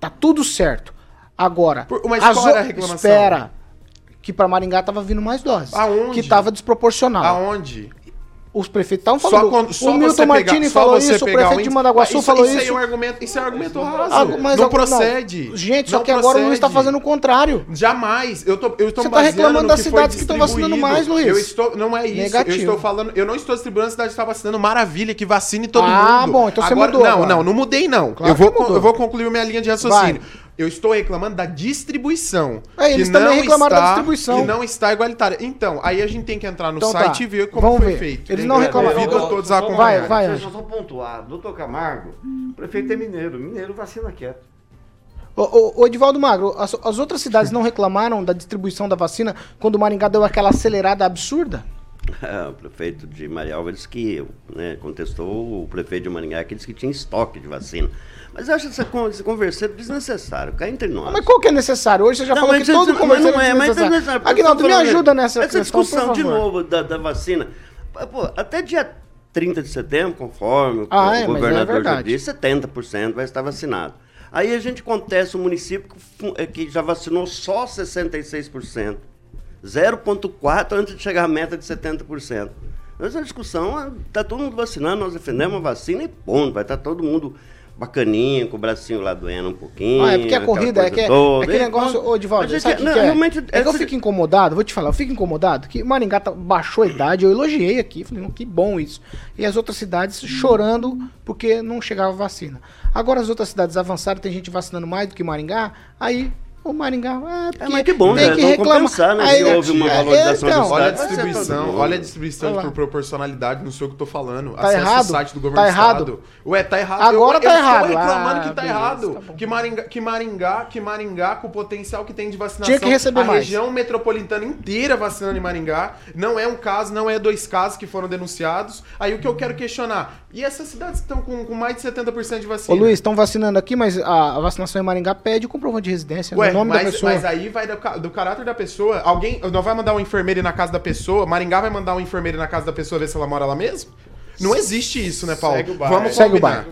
[SPEAKER 2] tá tudo certo. Agora,
[SPEAKER 7] Por, mas qual era a reclamação?
[SPEAKER 2] Espera. Que para Maringá tava vindo mais doses.
[SPEAKER 7] Aonde?
[SPEAKER 2] Que tava desproporcional.
[SPEAKER 7] Aonde?
[SPEAKER 2] Os prefeitos estavam
[SPEAKER 7] Só
[SPEAKER 2] falando.
[SPEAKER 7] quando, só
[SPEAKER 2] o Milton
[SPEAKER 7] você
[SPEAKER 2] Martini
[SPEAKER 7] pegar, só
[SPEAKER 2] falou
[SPEAKER 7] você
[SPEAKER 2] isso, o prefeito de Mandaguaçu
[SPEAKER 7] isso,
[SPEAKER 2] falou
[SPEAKER 7] isso.
[SPEAKER 2] isso.
[SPEAKER 7] aí é um argumento, isso é um argumento raso.
[SPEAKER 2] Ah, mas
[SPEAKER 7] não procede.
[SPEAKER 2] Gente, só
[SPEAKER 7] Não
[SPEAKER 2] que agora o Luiz está
[SPEAKER 7] procede.
[SPEAKER 2] fazendo o contrário.
[SPEAKER 7] Jamais. Eu tô, eu tô
[SPEAKER 2] Você tá
[SPEAKER 7] baseando
[SPEAKER 2] reclamando das cidades que estão vacinando mais, Luiz.
[SPEAKER 7] Eu estou, não é isso.
[SPEAKER 2] Negativo.
[SPEAKER 7] Eu estou falando, eu não estou distribuindo a cidade que está vacinando. Maravilha, que vacine todo
[SPEAKER 2] Ah,
[SPEAKER 7] mundo.
[SPEAKER 2] bom, então você
[SPEAKER 7] agora,
[SPEAKER 2] mudou
[SPEAKER 7] Não,
[SPEAKER 2] agora.
[SPEAKER 7] não, não mudei não.
[SPEAKER 2] Claro
[SPEAKER 7] eu vou eu vou concluir minha linha de raciocínio. Eu estou reclamando da distribuição.
[SPEAKER 2] É, eles também reclamaram da
[SPEAKER 7] está-
[SPEAKER 2] distribuição.
[SPEAKER 7] Que não está igualitária. Então, aí a gente tem que entrar no
[SPEAKER 2] Então tá.
[SPEAKER 7] site e ver como
[SPEAKER 2] Vamos
[SPEAKER 7] foi
[SPEAKER 2] ver.
[SPEAKER 7] feito.
[SPEAKER 2] Eles não reclamaram.
[SPEAKER 7] A
[SPEAKER 8] Só-
[SPEAKER 7] todos
[SPEAKER 8] só-
[SPEAKER 7] a
[SPEAKER 8] só-
[SPEAKER 2] Vai,
[SPEAKER 7] acompanhar.
[SPEAKER 2] vai,
[SPEAKER 8] Deixa eu só pontuar. Doutor Camargo, o prefeito é mineiro. Mineiro vacina quieto.
[SPEAKER 2] Ô, ô, ô, Edivaldo Magro, as, as outras cidades não reclamaram da distribuição da vacina quando o Maringá deu aquela acelerada absurda?
[SPEAKER 5] o prefeito de Marialva disse que né, contestou o prefeito de Maringá que disse que tinha estoque de vacina. Mas eu acho essa, converseiro desnecessário, cá entre nós.
[SPEAKER 2] Mas qual que é necessário? Hoje você já
[SPEAKER 5] Não,
[SPEAKER 2] falou que todo
[SPEAKER 5] isso-
[SPEAKER 2] conversação
[SPEAKER 5] mas não é, mas é
[SPEAKER 2] desnecessário.
[SPEAKER 5] necessário.
[SPEAKER 2] Aguinaldo,
[SPEAKER 5] Eu
[SPEAKER 2] me ajuda nessa
[SPEAKER 5] Essa
[SPEAKER 2] questão,
[SPEAKER 5] discussão de novo da, da vacina. Pô, até dia 30 de setembro, conforme o-
[SPEAKER 2] Ah,
[SPEAKER 5] o
[SPEAKER 2] é, é
[SPEAKER 5] governador já
[SPEAKER 2] verdade.
[SPEAKER 5] disse, 70% vai estar vacinado. Aí a gente contesta o município que fu- eh, que já vacinou só 66%. 0,4% antes de chegar à meta de 70%. Essa discussão, está todo mundo vacinando, nós defendemos a vacina e ponto. Vai estar todo mundo bacaninho, com o bracinho lá doendo um pouquinho.
[SPEAKER 2] Ah, é porque a corrida, é que, é
[SPEAKER 5] toda.
[SPEAKER 2] aquele
[SPEAKER 5] E
[SPEAKER 2] negócio, ô Divaldo,
[SPEAKER 5] gente-
[SPEAKER 2] sabe o que,
[SPEAKER 5] não,
[SPEAKER 2] que é?
[SPEAKER 5] realmente,
[SPEAKER 2] é que eu fico incomodado, vou te falar, eu fico incomodado que Maringá tá- baixou a idade, eu elogiei aqui, falei, "Não, que bom isso. E as outras cidades chorando porque não chegava vacina. Agora as outras cidades avançaram, tem gente vacinando mais do que Maringá, aí o Maringá, é, porque
[SPEAKER 5] mas que bom,
[SPEAKER 2] tem
[SPEAKER 5] né?
[SPEAKER 2] que
[SPEAKER 5] Vamos
[SPEAKER 2] reclamar.
[SPEAKER 5] compensar, né,
[SPEAKER 2] Aí,
[SPEAKER 5] se houve uma
[SPEAKER 2] é,
[SPEAKER 5] valorização
[SPEAKER 2] então,
[SPEAKER 5] do
[SPEAKER 7] Olha a distribuição, olha a distribuição
[SPEAKER 2] Olha
[SPEAKER 7] por proporcionalidade, não sei o que eu tô falando.
[SPEAKER 2] Tá
[SPEAKER 7] Acesso
[SPEAKER 2] errado?
[SPEAKER 7] ao site do governo
[SPEAKER 2] Tá
[SPEAKER 7] do
[SPEAKER 2] errado?
[SPEAKER 7] estado. Ué, tá errado.
[SPEAKER 2] Agora
[SPEAKER 7] eu,
[SPEAKER 2] tá
[SPEAKER 7] eu
[SPEAKER 2] errado.
[SPEAKER 7] Estou reclamando
[SPEAKER 2] Ah,
[SPEAKER 7] que tá
[SPEAKER 2] beleza,
[SPEAKER 7] errado.
[SPEAKER 2] tá
[SPEAKER 7] que, Maringá, que Maringá, que Maringá, com o potencial que tem de vacinação,
[SPEAKER 2] Tinha que receber
[SPEAKER 7] a
[SPEAKER 2] mais.
[SPEAKER 7] região metropolitana inteira vacinando em Maringá. Não é um caso, não é dois casos que foram denunciados. Aí o que eu quero questionar, e essas cidades que estão com, com mais de 70% de
[SPEAKER 2] Ô
[SPEAKER 7] vacina?
[SPEAKER 2] Luiz, estão vacinando aqui, mas a, a vacinação em Maringá pede o comprovante de residência,
[SPEAKER 7] Ué,
[SPEAKER 2] no nome da
[SPEAKER 7] mas,
[SPEAKER 2] pessoa.
[SPEAKER 7] mas aí vai do, do caráter da pessoa. Alguém não vai mandar um enfermeiro ir na casa da pessoa? Maringá vai mandar um enfermeiro ir na casa da pessoa ver se ela mora lá mesmo? Não existe isso, né, Paulo?
[SPEAKER 6] Segue o baile.
[SPEAKER 7] Vamos
[SPEAKER 2] Segue o baile.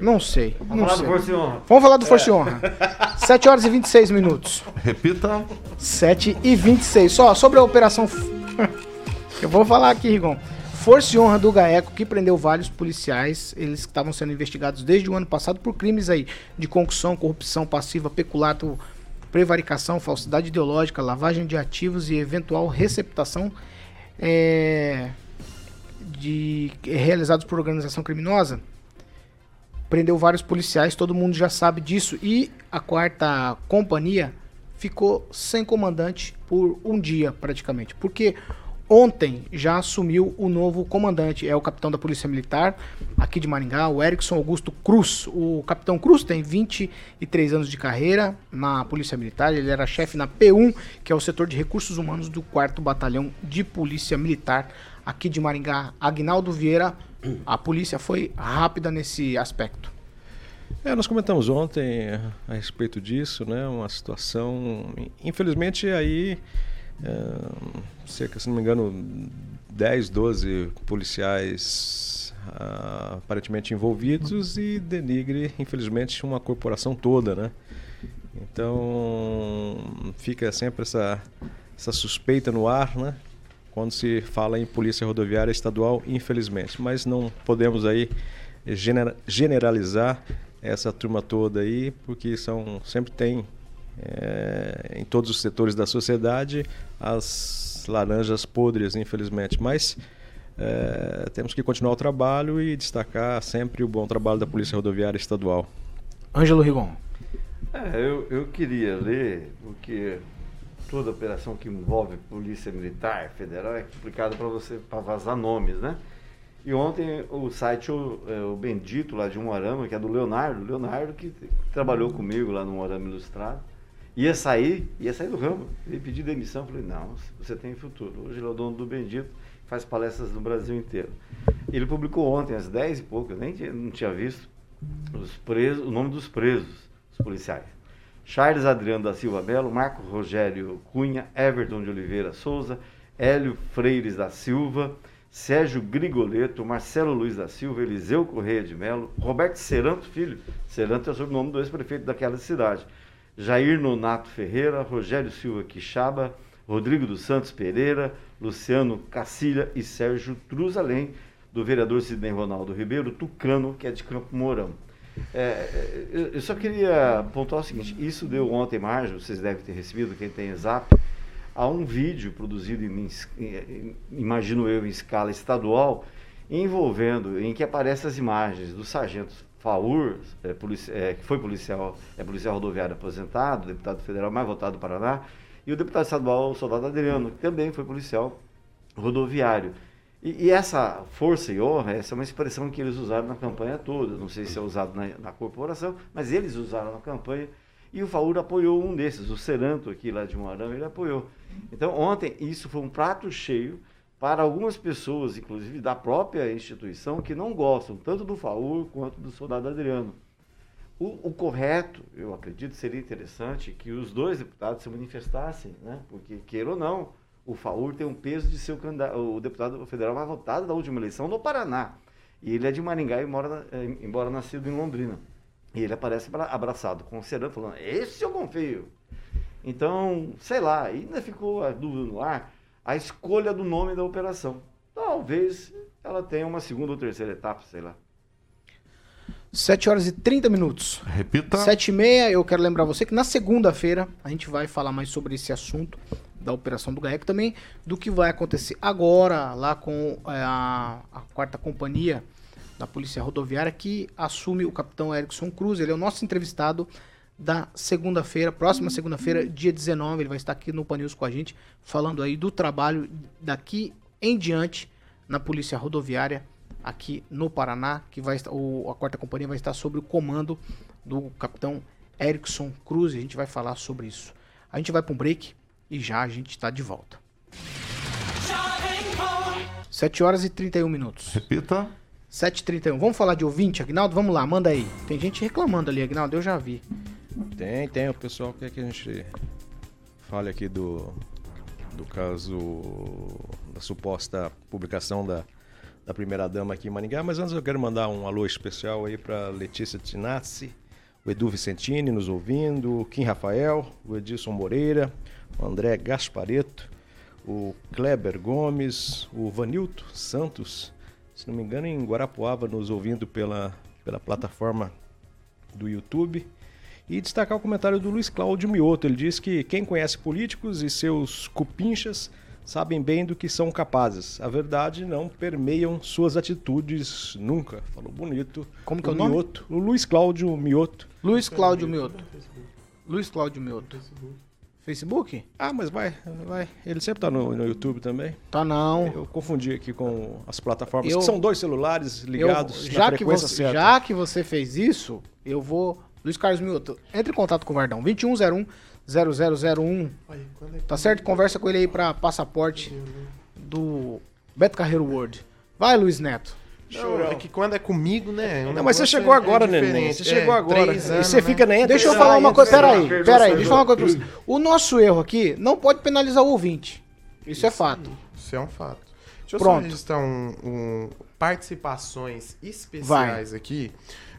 [SPEAKER 2] Não sei, não
[SPEAKER 8] Vamos falar do
[SPEAKER 2] sei.
[SPEAKER 8] Força e Honra.
[SPEAKER 2] Vamos falar do Força e Honra. 7 horas e 26 minutos.
[SPEAKER 3] Repita.
[SPEAKER 2] 7 e 26. Só sobre a operação. Eu vou falar aqui, Rigon. Força e honra do GAECO, que prendeu vários policiais, eles que estavam sendo investigados desde o ano passado por crimes aí de concussão, corrupção passiva, peculato, prevaricação, falsidade ideológica, lavagem de ativos e eventual receptação é, de realizados por organização criminosa. Prendeu vários policiais, todo mundo já sabe disso. E a quarta companhia ficou sem comandante por um dia, praticamente. Porque ontem já assumiu o novo comandante. É o capitão da Polícia Militar, aqui de Maringá, o Erickson Augusto Cruz. O capitão Cruz tem 23 anos de carreira na Polícia Militar. Ele era chefe na P1, que é o setor de recursos humanos do 4 Batalhão de Polícia Militar, aqui de Maringá. Agnaldo Vieira, a polícia foi rápida nesse aspecto.
[SPEAKER 6] É, nós comentamos ontem eh, a respeito disso, né? Uma situação, infelizmente aí eh, cerca, se não me engano, 10, 12 policiais ah, aparentemente envolvidos e denigre, infelizmente, uma corporação toda, né? Então fica sempre essa, essa suspeita no ar, né? Quando se fala em polícia rodoviária estadual, infelizmente. Mas não podemos aí genera- generalizar essa turma toda aí, porque são sempre tem eh, em todos os setores da sociedade as laranjas podres, infelizmente. Mas eh, temos que continuar o trabalho e destacar sempre o bom trabalho da Polícia Rodoviária Estadual.
[SPEAKER 2] Ângelo Rigon.
[SPEAKER 8] É, eu, eu queria ler, porque toda operação que envolve polícia militar federal é complicada para você para vazar nomes, né? E ontem o site o, é, o Bendito lá de Moarama, que é do Leonardo, Leonardo que trabalhou comigo lá no Moarama Ilustrado, ia sair, ia sair do ramo, ele pediu demissão, falei, não, você tem futuro. Hoje ele é o dono do Bendito, faz palestras no Brasil inteiro. Ele publicou ontem, às 10 e pouco, eu nem tinha, não tinha visto, os presos, o nome dos presos, os policiais. Charles Adriano da Silva Belo, Marco Rogério Cunha, Everton de Oliveira Souza, Hélio Freires da Silva, Sérgio Grigoleto, Marcelo Luiz da Silva, Eliseu Correia de Melo, Roberto Seranto Filho, Seranto é o sobrenome do ex-prefeito daquela cidade, Jair Nonato Ferreira, Rogério Silva Quixaba, Rodrigo dos Santos Pereira, Luciano Cacilha e Sérgio Truz, além do vereador Sidney Ronaldo Ribeiro, Tucano, que é de Campo Mourão. É, eu só queria pontuar o seguinte: isso deu ontem margem, vocês devem ter recebido, quem tem zap, a um vídeo produzido, em, em, imagino eu, em escala estadual, envolvendo, em que aparecem as imagens do sargento Faur, é, é, que foi policial, é policial rodoviário aposentado, deputado federal mais votado do Paraná, e o deputado estadual, o soldado Adriano, que também foi policial rodoviário. E, e, essa força e honra, essa é uma expressão que eles usaram na campanha toda. Não sei se é usado na, na corporação, mas eles usaram na campanha. E o Faur apoiou um desses, o Seranto, aqui lá de Moarama, ele apoiou. Então, ontem, isso foi um prato cheio para algumas pessoas, inclusive da própria instituição, que não gostam tanto do Faur quanto do soldado Adriano. O, o, correto, eu acredito, seria interessante que os dois deputados se manifestassem, né? porque, queira ou não, o Faur tem um peso de ser o, o deputado federal mais votado da última eleição no Paraná. E ele é de Maringá, embora, é, embora nascido em Londrina. E ele aparece abraçado com o Serão, falando: Esse eu confio. Então, sei lá, ainda ficou a dúvida no ar a escolha do nome da operação. Talvez ela tenha uma segunda ou terceira etapa, sei lá.
[SPEAKER 2] 7 horas e 30 minutos.
[SPEAKER 3] Repita.
[SPEAKER 2] 7 e meia, eu quero lembrar você que na segunda-feira a gente vai falar mais sobre esse assunto da operação do GAEC também, do que vai acontecer agora lá com é, a, a quarta companhia da Polícia Rodoviária que assume o capitão Erickson Cruz. Ele é o nosso entrevistado da segunda-feira, próxima segunda-feira, dia 19. Ele vai estar aqui no Panils com a gente, falando aí do trabalho daqui em diante na Polícia Rodoviária aqui no Paraná, que vai o, a quarta companhia vai estar sob o comando do capitão Erickson Cruz. E a gente vai falar sobre isso. A gente vai para um break e já a gente está de volta. 7 horas e 31 minutos.
[SPEAKER 3] Repita.
[SPEAKER 2] 7h31. Vamos falar de ouvinte, Agnaldo? Vamos lá, manda aí. Tem gente reclamando ali, Agnaldo, eu já vi.
[SPEAKER 6] Tem, tem. O pessoal quer que a gente fale aqui do, do caso da suposta publicação da, da primeira-dama aqui em Maringá. Mas antes eu quero mandar um alô especial aí para Letícia Tinassi, o Edu Vicentini nos ouvindo, o Kim Rafael, o Edilson Moreira, o André Gaspareto, o Kleber Gomes, o Vanilto Santos, se não me engano, em Guarapuava, nos ouvindo pela, pela plataforma do YouTube. E destacar o comentário do Luiz Cláudio Mioto. Ele diz que quem conhece políticos e seus cupinchas sabem bem do que são capazes. A verdade não permeiam suas atitudes nunca. Falou bonito.
[SPEAKER 2] Como que é o nome?
[SPEAKER 6] Mioto. O Luiz Cláudio Mioto.
[SPEAKER 2] Luiz Cláudio Mioto. Luiz Cláudio Mioto. Facebook?
[SPEAKER 6] Ah, mas vai, vai. Ele sempre tá no, no YouTube também.
[SPEAKER 2] Tá não.
[SPEAKER 6] Eu confundi aqui com as plataformas, eu, que são dois celulares ligados
[SPEAKER 2] eu, já que você, certa. Já que você fez isso, eu vou... Luiz Carlos Milton, entre em contato com o Vardão. 2101 0001. Tá certo? Conversa com ele aí pra passaporte do Beto Carreiro World. Vai, Luiz Neto.
[SPEAKER 7] Não, é que quando é comigo, né?
[SPEAKER 6] Um não, mas você chegou é, agora, é Neném. Você chegou é, agora. Anos,
[SPEAKER 2] e você fica nem Deixa eu falar uma coisa. Peraí, peraí, deixa eu falar uma coisa pra você. O nosso erro aqui não pode penalizar o ouvinte. Isso é fato.
[SPEAKER 7] Isso é um fato. Deixa eu Pronto. só registrar um, um participações especiais Vai. aqui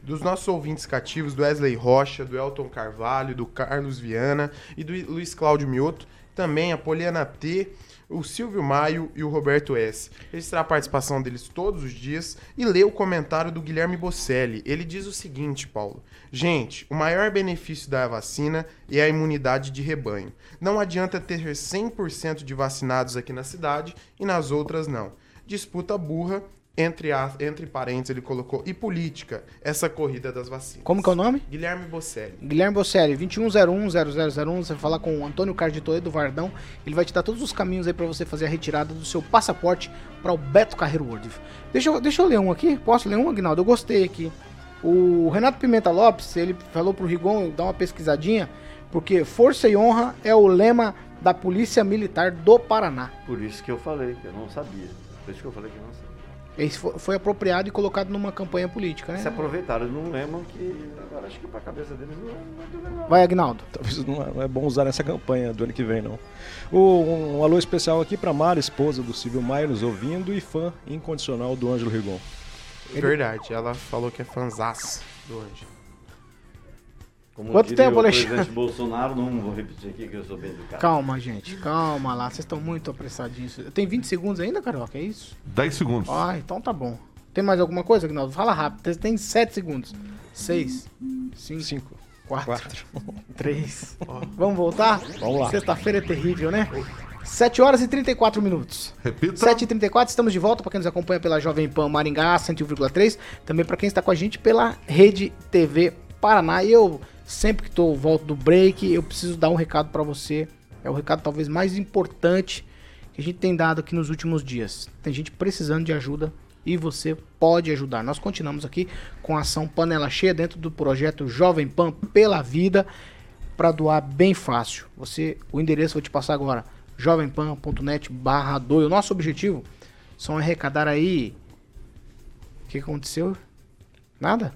[SPEAKER 7] dos nossos ouvintes cativos, do Wesley Rocha, do Elton Carvalho, do Carlos Viana e do Luiz Cláudio Mioto. Também a Poliana T o Silvio Maio e o Roberto S. Registrar a participação deles todos os dias e ler o comentário do Guilherme Bocelli. Ele diz o seguinte, Paulo: Gente, o maior benefício da vacina é a imunidade de rebanho. Não adianta ter 100% de vacinados aqui na cidade e nas outras não. Disputa burra entre, a, entre parênteses, ele colocou, e política, essa corrida das vacinas.
[SPEAKER 2] Como que é o nome?
[SPEAKER 7] Guilherme Bocelli.
[SPEAKER 2] Guilherme Bocelli, 2101-0001, você vai falar com o Antônio Cardito do Vardão, ele vai te dar todos os caminhos aí para você fazer a retirada do seu passaporte para o Beto Carreiro World. Deixa eu, deixa eu ler um aqui, posso ler um, Aguinaldo? Eu gostei aqui. O Renato Pimenta Lopes, ele falou pro Rigon dar uma pesquisadinha, porque força e honra é o lema da Polícia Militar do Paraná.
[SPEAKER 8] Por isso que eu falei, que eu não sabia. Por isso que eu falei que eu não sabia.
[SPEAKER 2] Esse foi apropriado e colocado numa campanha política, né?
[SPEAKER 8] Se aproveitaram, não lembram que. Agora acho que pra cabeça deles não é
[SPEAKER 2] legal. Vai, Agnaldo.
[SPEAKER 6] Talvez não é bom usar nessa campanha do ano que vem, não. Um, um alô especial aqui pra Mara, esposa do Silvio Maia, nos ouvindo e fã incondicional do Ângelo Rigon.
[SPEAKER 7] Verdade, ela falou que é fãzaça do Ângelo.
[SPEAKER 8] Como
[SPEAKER 2] Quanto
[SPEAKER 8] diria
[SPEAKER 2] tempo,
[SPEAKER 8] o
[SPEAKER 2] Alexandre?
[SPEAKER 8] presidente Bolsonaro, não vou repetir aqui que eu sou bem educado.
[SPEAKER 2] Calma, gente, calma lá. Vocês estão muito apressadinhos. Tem 20 segundos ainda, Carioca? É isso?
[SPEAKER 3] 10 segundos.
[SPEAKER 2] Ah, então tá bom. Tem mais alguma coisa, Agnaldo? Fala rápido. Tem- Tem 7 segundos. 6, 5,
[SPEAKER 6] Cinco.
[SPEAKER 2] 4,
[SPEAKER 6] Quatro.
[SPEAKER 2] 3. Vamos voltar?
[SPEAKER 6] Vamos lá.
[SPEAKER 2] Sexta-feira é terrível, né? 7 horas e 34 minutos.
[SPEAKER 3] Repita.
[SPEAKER 2] 7h34, estamos de volta para quem nos acompanha pela Jovem Pan Maringá 101,3. Também para quem está com a gente pela Rede TV Paraná. E eu, sempre que tô volto do break, eu preciso dar um recado para você. É o recado talvez mais importante que a gente tem dado aqui nos últimos dias. Tem gente precisando de ajuda e você pode ajudar. Nós continuamos aqui com a ação Panela Cheia dentro do projeto Jovem Pan pela Vida para doar bem fácil. Você, o endereço eu vou te passar agora, jovempan.net barra doe. O nosso objetivo são arrecadar aí... O que aconteceu? Nada?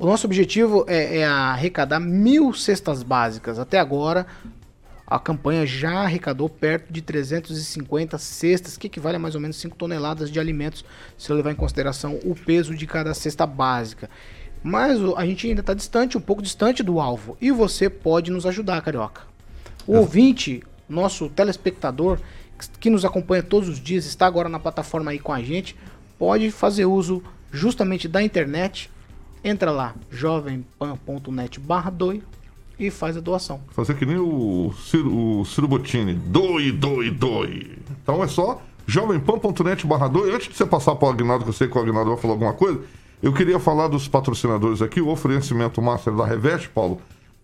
[SPEAKER 2] O nosso objetivo é, é arrecadar mil cestas básicas. Até agora, a campanha já arrecadou perto de 350 cestas, que equivale a mais ou menos 5 toneladas de alimentos, se eu levar em consideração o peso de cada cesta básica. Mas a gente ainda está distante, um pouco distante do alvo. E você pode nos ajudar, Carioca. O ouvinte, nosso telespectador, que nos acompanha todos os dias, está agora na plataforma aí com a gente, pode fazer uso justamente da internet. Entra lá, jovempan.net barra doe e faz a doação.
[SPEAKER 3] Fazer que nem o Ciro, o Ciro Bottini. Doe, doe, doe. Então é só jovempan.net barra doe. Antes de você passar para o Agnaldo, que eu sei que o Agnaldo vai falar alguma coisa, eu queria falar dos patrocinadores aqui. O oferecimento master da Reveste, Paulo.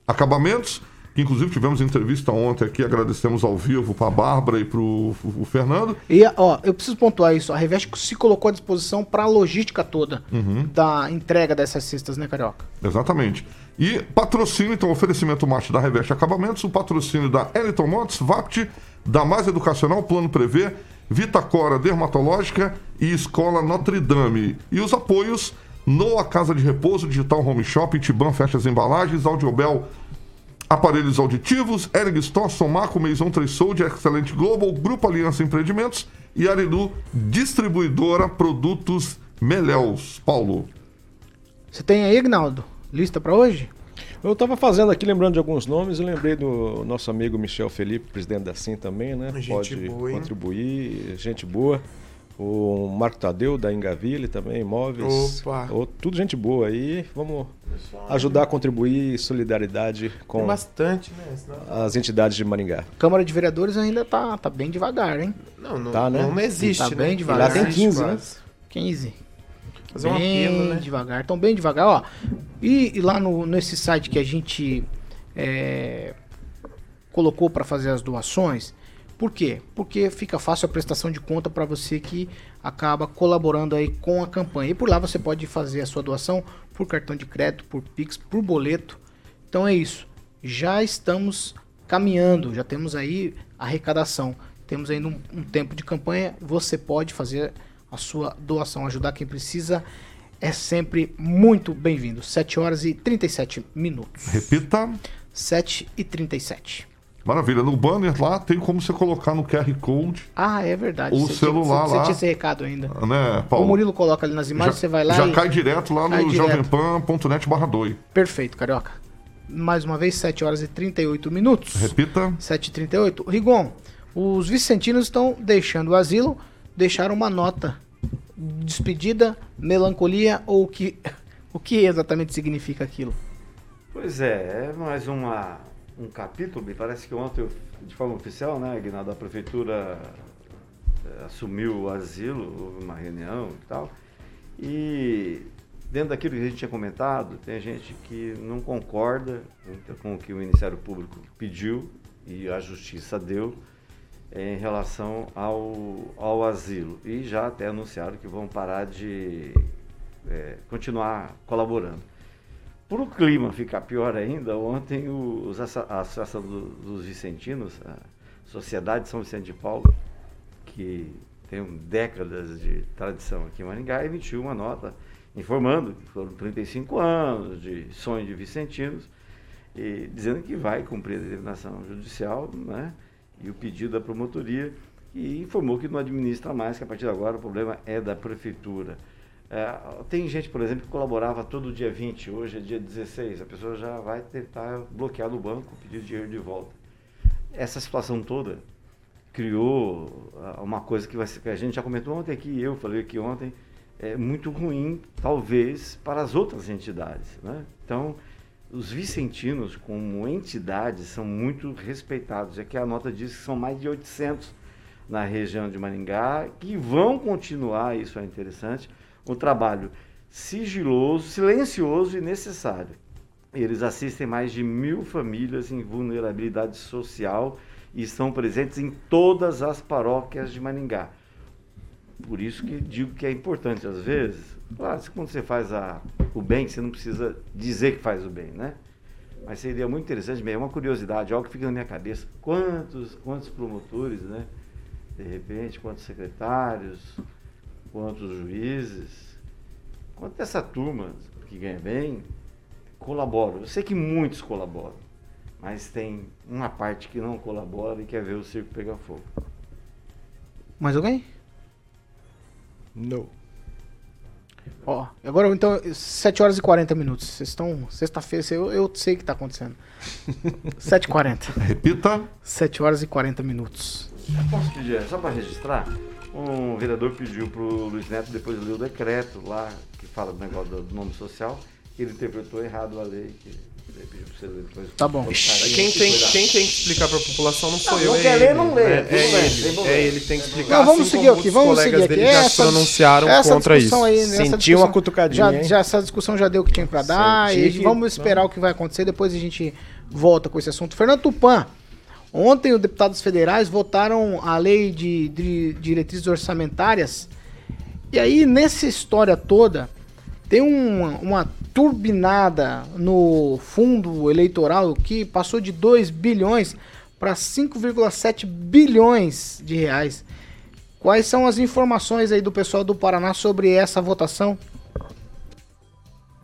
[SPEAKER 3] Acabamentos, que inclusive tivemos entrevista ontem aqui. Agradecemos ao vivo para a Bárbara e para o Fernando.
[SPEAKER 2] E, ó, eu preciso pontuar isso. A Revest se colocou à disposição para a logística toda da entrega dessas cestas, né, Carioca?
[SPEAKER 3] Exatamente. E patrocínio, então, oferecimento master da Reveste Acabamentos, o patrocínio da Eliton Motos, VAPT, da Mais Educacional, Plano Prevê, Vitacora Dermatológica e Escola Notre Dame. E os apoios Noa Casa de Repouso, Digital Home Shop, Tiban Festas Embalagens, Audiobel Aparelhos Auditivos, Eric Somaco, Maison Tresold, Excelente Global, Grupo Aliança Empreendimentos e Arilu Distribuidora Produtos Meléus. Paulo.
[SPEAKER 2] Você tem aí, Ignaldo? Lista para hoje?
[SPEAKER 6] Eu estava fazendo aqui, lembrando de alguns nomes, eu lembrei do nosso amigo Michel Felipe, presidente da SIM também, né?
[SPEAKER 7] Gente
[SPEAKER 6] Pode
[SPEAKER 7] boa,
[SPEAKER 6] contribuir, gente boa. O Marco Tadeu, da Engaville também, imóveis.
[SPEAKER 7] Opa.
[SPEAKER 6] Tudo gente boa aí. Vamos ajudar a contribuir solidariedade
[SPEAKER 7] Tem
[SPEAKER 6] com
[SPEAKER 7] bastante, né? Senão-
[SPEAKER 6] as entidades de Maringá.
[SPEAKER 2] Câmara de Vereadores ainda tá, tá bem devagar, hein?
[SPEAKER 7] Não, não,
[SPEAKER 6] Tá, né?
[SPEAKER 7] não existe,
[SPEAKER 2] Tá
[SPEAKER 7] né?
[SPEAKER 2] bem devagar.
[SPEAKER 6] Lá tem 15, né?
[SPEAKER 7] Quase.
[SPEAKER 2] 15.
[SPEAKER 7] Fazer
[SPEAKER 2] bem
[SPEAKER 7] apelo, né?
[SPEAKER 2] devagar, estão bem devagar, ó. E, e lá no, nesse site que a gente é, colocou para fazer as doações, por quê? Porque fica fácil a prestação de conta para você que acaba colaborando aí com a campanha. E por lá você pode fazer a sua doação por cartão de crédito, por Pix, por boleto. Então é isso. Já estamos caminhando, já temos aí arrecadação. Temos ainda um, um tempo de campanha. Você pode fazer a sua doação, ajudar quem precisa. É sempre muito bem-vindo. 7 horas e 37 minutos.
[SPEAKER 3] Repita.
[SPEAKER 2] 7 e 37.
[SPEAKER 3] Maravilha. No banner lá tem como você colocar no QR Code,
[SPEAKER 2] Ah, é verdade.
[SPEAKER 3] O
[SPEAKER 2] Você tinha-
[SPEAKER 3] celular
[SPEAKER 2] você, você
[SPEAKER 3] lá.
[SPEAKER 2] tinha esse recado ainda.
[SPEAKER 3] né,
[SPEAKER 2] O
[SPEAKER 3] Paulo?
[SPEAKER 2] Murilo coloca ali nas imagens, você vai lá
[SPEAKER 3] já
[SPEAKER 2] e...
[SPEAKER 3] cai direto lá
[SPEAKER 2] Cai
[SPEAKER 3] no jovempan.net barra 2.
[SPEAKER 2] Perfeito, Carioca. Mais uma vez, 7 horas e 38 minutos.
[SPEAKER 3] Repita.
[SPEAKER 2] 7h38. Rigon, os vicentinos estão deixando o asilo, deixaram uma nota. Despedida, melancolia ou o que, o que exatamente significa aquilo?
[SPEAKER 8] Pois é, é mais uma, um capítulo, me parece que ontem, de forma oficial, né, Aguinaldo, a prefeitura eh, assumiu o asilo, houve uma reunião e tal, e dentro daquilo que a gente tinha comentado, tem gente que não concorda com o que o Ministério Público pediu e a Justiça deu em relação ao, ao asilo. E já até anunciaram que vão parar de eh, continuar colaborando. Para o clima ficar pior ainda, ontem os a Associação do- dos Vicentinos, a Sociedade São Vicente de Paulo, que tem décadas de tradição aqui em Maringá, emitiu uma nota informando que foram 35 anos de sonho de vicentinos, e dizendo que vai cumprir a determinação judicial né, e o pedido da promotoria, e informou que não administra mais, que a partir de agora o problema é da prefeitura. É, tem gente, por exemplo, que colaborava todo dia 20, hoje é dia 16, a pessoa já vai tentar bloquear no banco, pedir dinheiro de volta. Essa situação toda criou ah, uma coisa que, vai que a gente já comentou ontem aqui, eu falei aqui ontem, é muito ruim, talvez, para as outras entidades. Né? Então, os vicentinos, como entidades, são muito respeitados. Aqui a nota diz que são mais de 800 na região de Maringá, que vão continuar, isso é interessante, um trabalho sigiloso, silencioso e necessário. Eles assistem mais de mil famílias em vulnerabilidade social e estão presentes em todas as paróquias de Maringá. Por isso que digo que é importante, às vezes, claro, quando você faz a, o bem, você não precisa dizer que faz o bem, né? Mas seria muito interessante, é uma curiosidade, algo que fica na minha cabeça. Quantos, quantos promotores, né? De repente, quantos secretários, quantos juízes, quanto essa turma que ganha bem colabora. Eu sei que muitos colaboram, mas tem uma parte que não colabora e quer ver o circo pegar fogo.
[SPEAKER 2] Mais alguém?
[SPEAKER 7] Não.
[SPEAKER 2] Ó, agora então, 7 horas e 40 minutos. Vocês estão. Sexta-feira, eu, eu sei o que tá acontecendo. 7h40.
[SPEAKER 3] Repita.
[SPEAKER 2] 7 horas e 40 minutos.
[SPEAKER 8] Posso pedir, só para registrar? Um vereador pediu para o Luiz Neto depois ler o decreto lá, que fala do negócio do nome social, que ele interpretou errado a lei. Que ele pediu pra você ler depois.
[SPEAKER 2] Tá bom.
[SPEAKER 7] Quem tem, quem tem que explicar pra população não sou
[SPEAKER 8] Não,
[SPEAKER 7] eu,
[SPEAKER 8] não
[SPEAKER 7] é
[SPEAKER 8] quer
[SPEAKER 7] ele.
[SPEAKER 8] ler, não lê.
[SPEAKER 7] É, é ele. É ele tem que explicar.
[SPEAKER 2] Não, vamos
[SPEAKER 7] assim
[SPEAKER 2] seguir aqui,
[SPEAKER 7] os
[SPEAKER 2] vamos
[SPEAKER 7] colegas
[SPEAKER 2] seguir aqui.
[SPEAKER 7] dele já se
[SPEAKER 2] Essa-
[SPEAKER 7] pronunciaram
[SPEAKER 2] essa
[SPEAKER 7] contra isso.
[SPEAKER 2] aí, essa
[SPEAKER 6] Sentiu
[SPEAKER 2] discussão-
[SPEAKER 6] uma cutucadinha,
[SPEAKER 2] já, já Essa discussão já deu o que tinha pra dar.
[SPEAKER 6] Senti
[SPEAKER 2] E vamos esperar o que vai acontecer. Depois a gente volta com esse assunto. Fernando Tupan. Ontem os deputados federais votaram a lei de, de diretrizes orçamentárias. E aí, nessa história toda, tem uma, uma turbinada no fundo eleitoral que passou de 2 bilhões para 5,7 bilhões de reais. Quais são as informações aí do pessoal do Paraná sobre essa votação?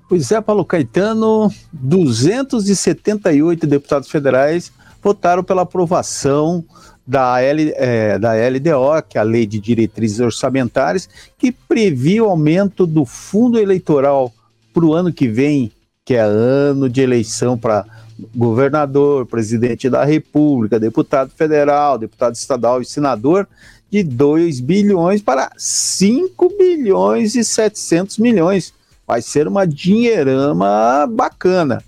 [SPEAKER 9] Pois é, Paulo Caetano, 278 deputados federais votaram pela aprovação da, L, eh, da LDO, que é a Lei de Diretrizes Orçamentárias, que previa o aumento do fundo eleitoral para o ano que vem, que é ano de eleição para governador, presidente da República, deputado federal, deputado estadual e senador, de 2 bilhões para 5 bilhões e 700 milhões. Vai ser uma dinheirama bacana.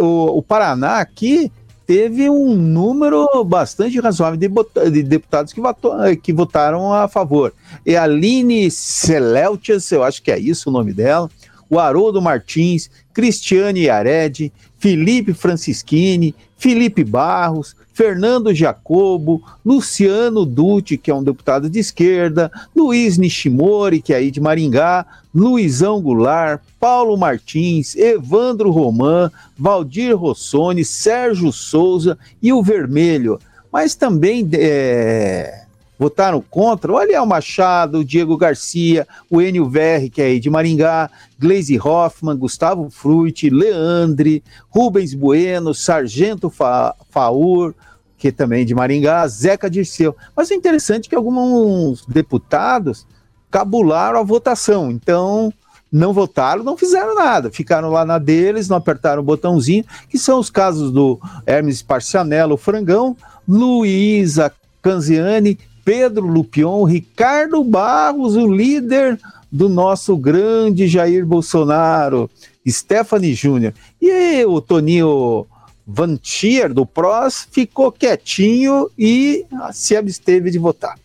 [SPEAKER 9] O, o Paraná aqui teve um número bastante razoável de, de deputados que, votou- que votaram a favor. E a Aline Celeltias, eu acho que é isso o nome dela, o Haroldo Martins, Cristiane Yared, Felipe Francischini, Felipe Barros, Fernando Jacobo, Luciano Dutti, que é um deputado de esquerda, Luiz Nishimori, que é aí de Maringá, Luizão Goulart, Paulo Martins, Evandro Roman, Valdir Rossoni, Sérgio Souza e o Vermelho. Mas também é, votaram contra o Aliel Machado, o Diego Garcia, o Enio Verri, que é aí de Maringá, Gleisi Hoffmann, Gustavo Fruit, Leandre, Rubens Bueno, Sargento Fa Faur, que também é de Maringá, Zeca Dirceu. Mas o interessante é que alguns deputados cabularam a votação, então não votaram, não fizeram nada, ficaram lá na deles, não apertaram o botãozinho, que são os casos do Hermes Parcianello, Frangão, Luísa Canziani, Pedro Lupion, Ricardo Barros, o líder do nosso grande Jair Bolsonaro, Stephanie Júnior. E o Toninho Vantier, do PROS, ficou quietinho e se absteve de votar.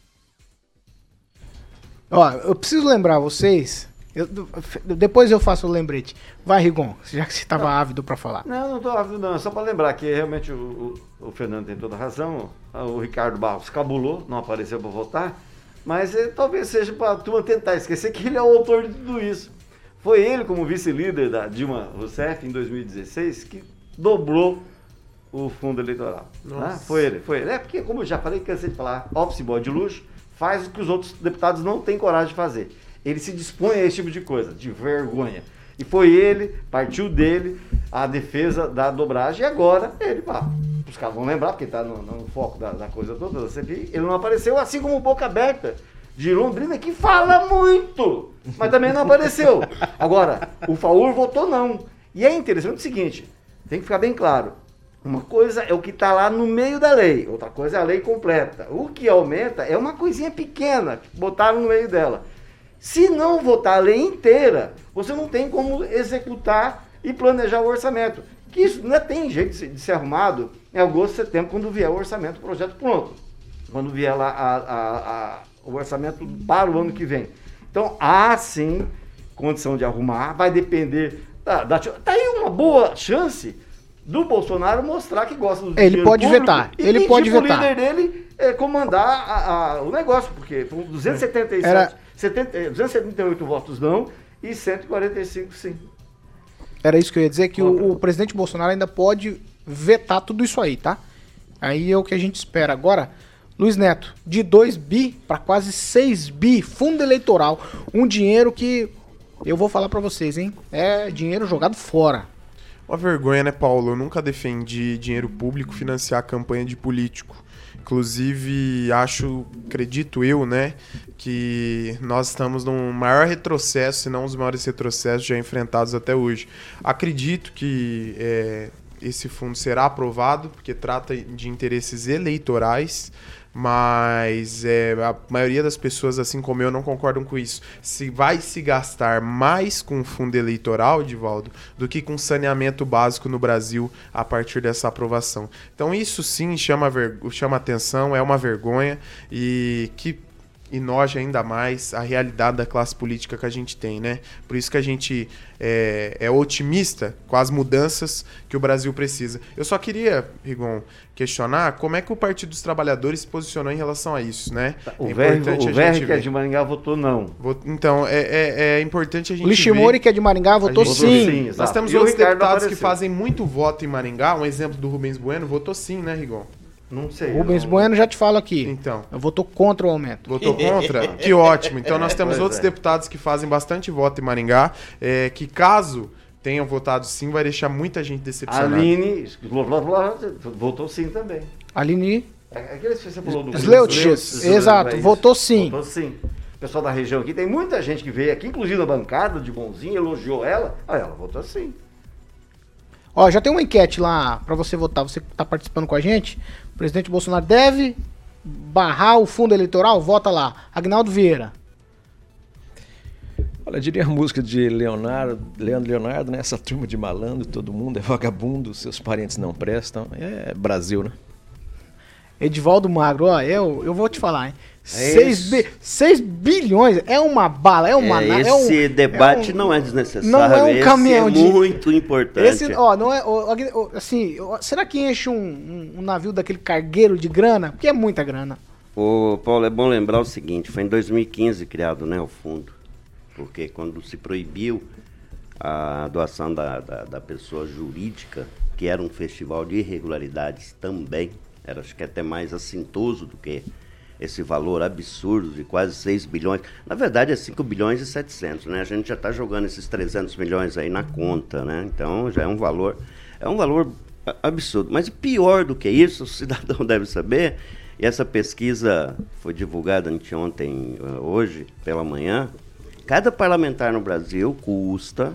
[SPEAKER 2] Ó, eu preciso lembrar vocês. Eu- depois eu faço o lembrete. Vai, Rigon, já que você estava ávido para falar.
[SPEAKER 8] Não, não estou ávido, não. É só para lembrar que realmente o, o- o Fernando tem toda a razão. O Ricardo Barros cabulou, não apareceu para votar. Mas eh, talvez seja para a turma tentar esquecer que ele é o autor de tudo isso. Foi ele, como vice-líder da Dilma Rousseff em 2016, que dobrou o fundo eleitoral. né? Foi ele, foi ele. É porque, como eu já falei, cansei de falar, office boy de luxo faz o que os outros deputados não têm coragem de fazer. Ele se dispõe a esse tipo de coisa, de vergonha. E foi ele, partiu dele, a defesa da dobragem, e agora ele, pá, os caras vão lembrar, porque está no, no foco da, da coisa toda, ele não apareceu, assim como Boca Aberta de Londrina que fala muito, mas também não apareceu. Agora, o Faur votou não. E é interessante o seguinte, tem que ficar bem claro. Uma coisa é o que está lá no meio da lei, outra coisa é a lei completa. O que aumenta é uma coisinha pequena, que botaram no meio dela. Se não votar a lei inteira, você não tem como executar e planejar o orçamento. Que isso não é, tem jeito de ser, arrumado em agosto, setembro, quando vier o orçamento, o projeto pronto. Quando vier lá a, a, a, o orçamento para o ano que vem. Então, há sim condição de arrumar, vai depender. Da, da, tá aí uma boa chance do Bolsonaro mostrar que gosta do
[SPEAKER 2] Ele pode vetar.
[SPEAKER 8] E
[SPEAKER 2] Ele pode vetar.
[SPEAKER 8] líder dele é, comandar a- a- o negócio, porque foram 277,
[SPEAKER 2] Era-
[SPEAKER 8] 70, eh, 278 votos não e 145 sim.
[SPEAKER 2] Era isso que eu ia dizer, que o, o presidente Bolsonaro ainda pode vetar tudo isso aí, tá? Aí é o que a gente espera. Agora, Luiz Neto, de 2 bi para quase 6 bi, fundo eleitoral. Um dinheiro que, eu vou falar pra vocês, hein? É dinheiro jogado fora.
[SPEAKER 7] Uma vergonha, né, Paulo? Eu nunca defendi dinheiro público financiar campanha de político. Inclusive, acho, acredito eu, né, que nós estamos num maior retrocesso, se não os maiores retrocessos já enfrentados até hoje. Acredito que é, esse fundo será aprovado, porque trata de interesses eleitorais, mas é, a maioria das pessoas, assim como eu, não concordam com isso. Se vai se gastar mais com fundo eleitoral, Divaldo, do que com saneamento básico no Brasil a partir dessa aprovação. Então isso sim chama, chama atenção, é uma vergonha e que enoja ainda mais a realidade da classe política que a gente tem, né? Por isso que a gente é, é otimista com as mudanças que o Brasil precisa. Eu só queria, Rigon, questionar como é que o Partido dos Trabalhadores se posicionou em relação a isso, né?
[SPEAKER 8] O
[SPEAKER 7] É
[SPEAKER 8] Verre,
[SPEAKER 7] importante
[SPEAKER 8] o
[SPEAKER 7] a
[SPEAKER 8] Verre
[SPEAKER 7] gente
[SPEAKER 8] que é de Maringá votou não.
[SPEAKER 7] Vou- Então, é, é- é importante a gente
[SPEAKER 2] O Liximori,
[SPEAKER 7] ver-
[SPEAKER 2] que é de Maringá, votou
[SPEAKER 7] gente-
[SPEAKER 2] sim.
[SPEAKER 7] Nós temos
[SPEAKER 8] E
[SPEAKER 7] outros deputados que fazem muito voto em Maringá. Um exemplo do Rubens Bueno, votou sim, né, Rigon?
[SPEAKER 8] Não sei.
[SPEAKER 2] Rubens
[SPEAKER 8] não-
[SPEAKER 2] Bueno, já te falo aqui.
[SPEAKER 7] Então.
[SPEAKER 2] Eu votou contra o aumento.
[SPEAKER 7] Votou contra? que ótimo. Então nós temos
[SPEAKER 8] Pois
[SPEAKER 7] outros
[SPEAKER 8] é.
[SPEAKER 7] deputados que fazem bastante voto em Maringá, é, que caso tenham votado sim, vai deixar muita gente
[SPEAKER 8] A
[SPEAKER 7] decepcionada.
[SPEAKER 8] Aline votou sim também.
[SPEAKER 2] Aline
[SPEAKER 8] É Aquele que você falou do
[SPEAKER 2] Sleutches, exato,
[SPEAKER 8] é
[SPEAKER 2] votou sim.
[SPEAKER 8] Votou sim. O pessoal da região aqui, tem muita gente que veio aqui, inclusive na bancada de bonzinho, elogiou ela. Ah, ela votou sim.
[SPEAKER 2] Ó, já tem uma enquete lá pra você votar. Você tá participando com a gente. O presidente Bolsonaro deve barrar o fundo eleitoral? Vota lá. Agnaldo Vieira.
[SPEAKER 6] Olha, eu diria a música de Leonardo, Leandro Leonardo, né? Essa turma de malandro, todo mundo é vagabundo, seus parentes não prestam. É Brasil, né?
[SPEAKER 2] Edivaldo Magro, ó, eu, eu vou te falar, hein?
[SPEAKER 5] É
[SPEAKER 2] 6
[SPEAKER 5] isso.
[SPEAKER 2] bi, seis bilhões é uma bala, é uma...
[SPEAKER 5] É,
[SPEAKER 2] na-
[SPEAKER 5] esse
[SPEAKER 2] é um-
[SPEAKER 5] debate
[SPEAKER 2] é um-
[SPEAKER 5] não é desnecessário.
[SPEAKER 2] não é um
[SPEAKER 5] esse
[SPEAKER 2] caminhão
[SPEAKER 5] é
[SPEAKER 2] de-
[SPEAKER 5] muito importante.
[SPEAKER 2] Esse, ó, não é. ó, assim, será que enche um, um- um navio daquele cargueiro de grana? Porque é muita grana.
[SPEAKER 5] Ô, Paulo, é bom lembrar o seguinte, foi em 2015 criado né, o fundo, porque quando se proibiu a doação da, da, da pessoa jurídica, que era um festival de irregularidades também, era acho que até mais assintoso do que esse valor absurdo de quase 6 bilhões. Na verdade é 5 bilhões e 700, né? A gente já está jogando esses 300 milhões aí na conta, né? Então já é um valor, é um valor absurdo. Mas pior do que isso, o cidadão deve saber, e essa pesquisa foi divulgada anteontem, eh, hoje, pela manhã, cada parlamentar no Brasil custa,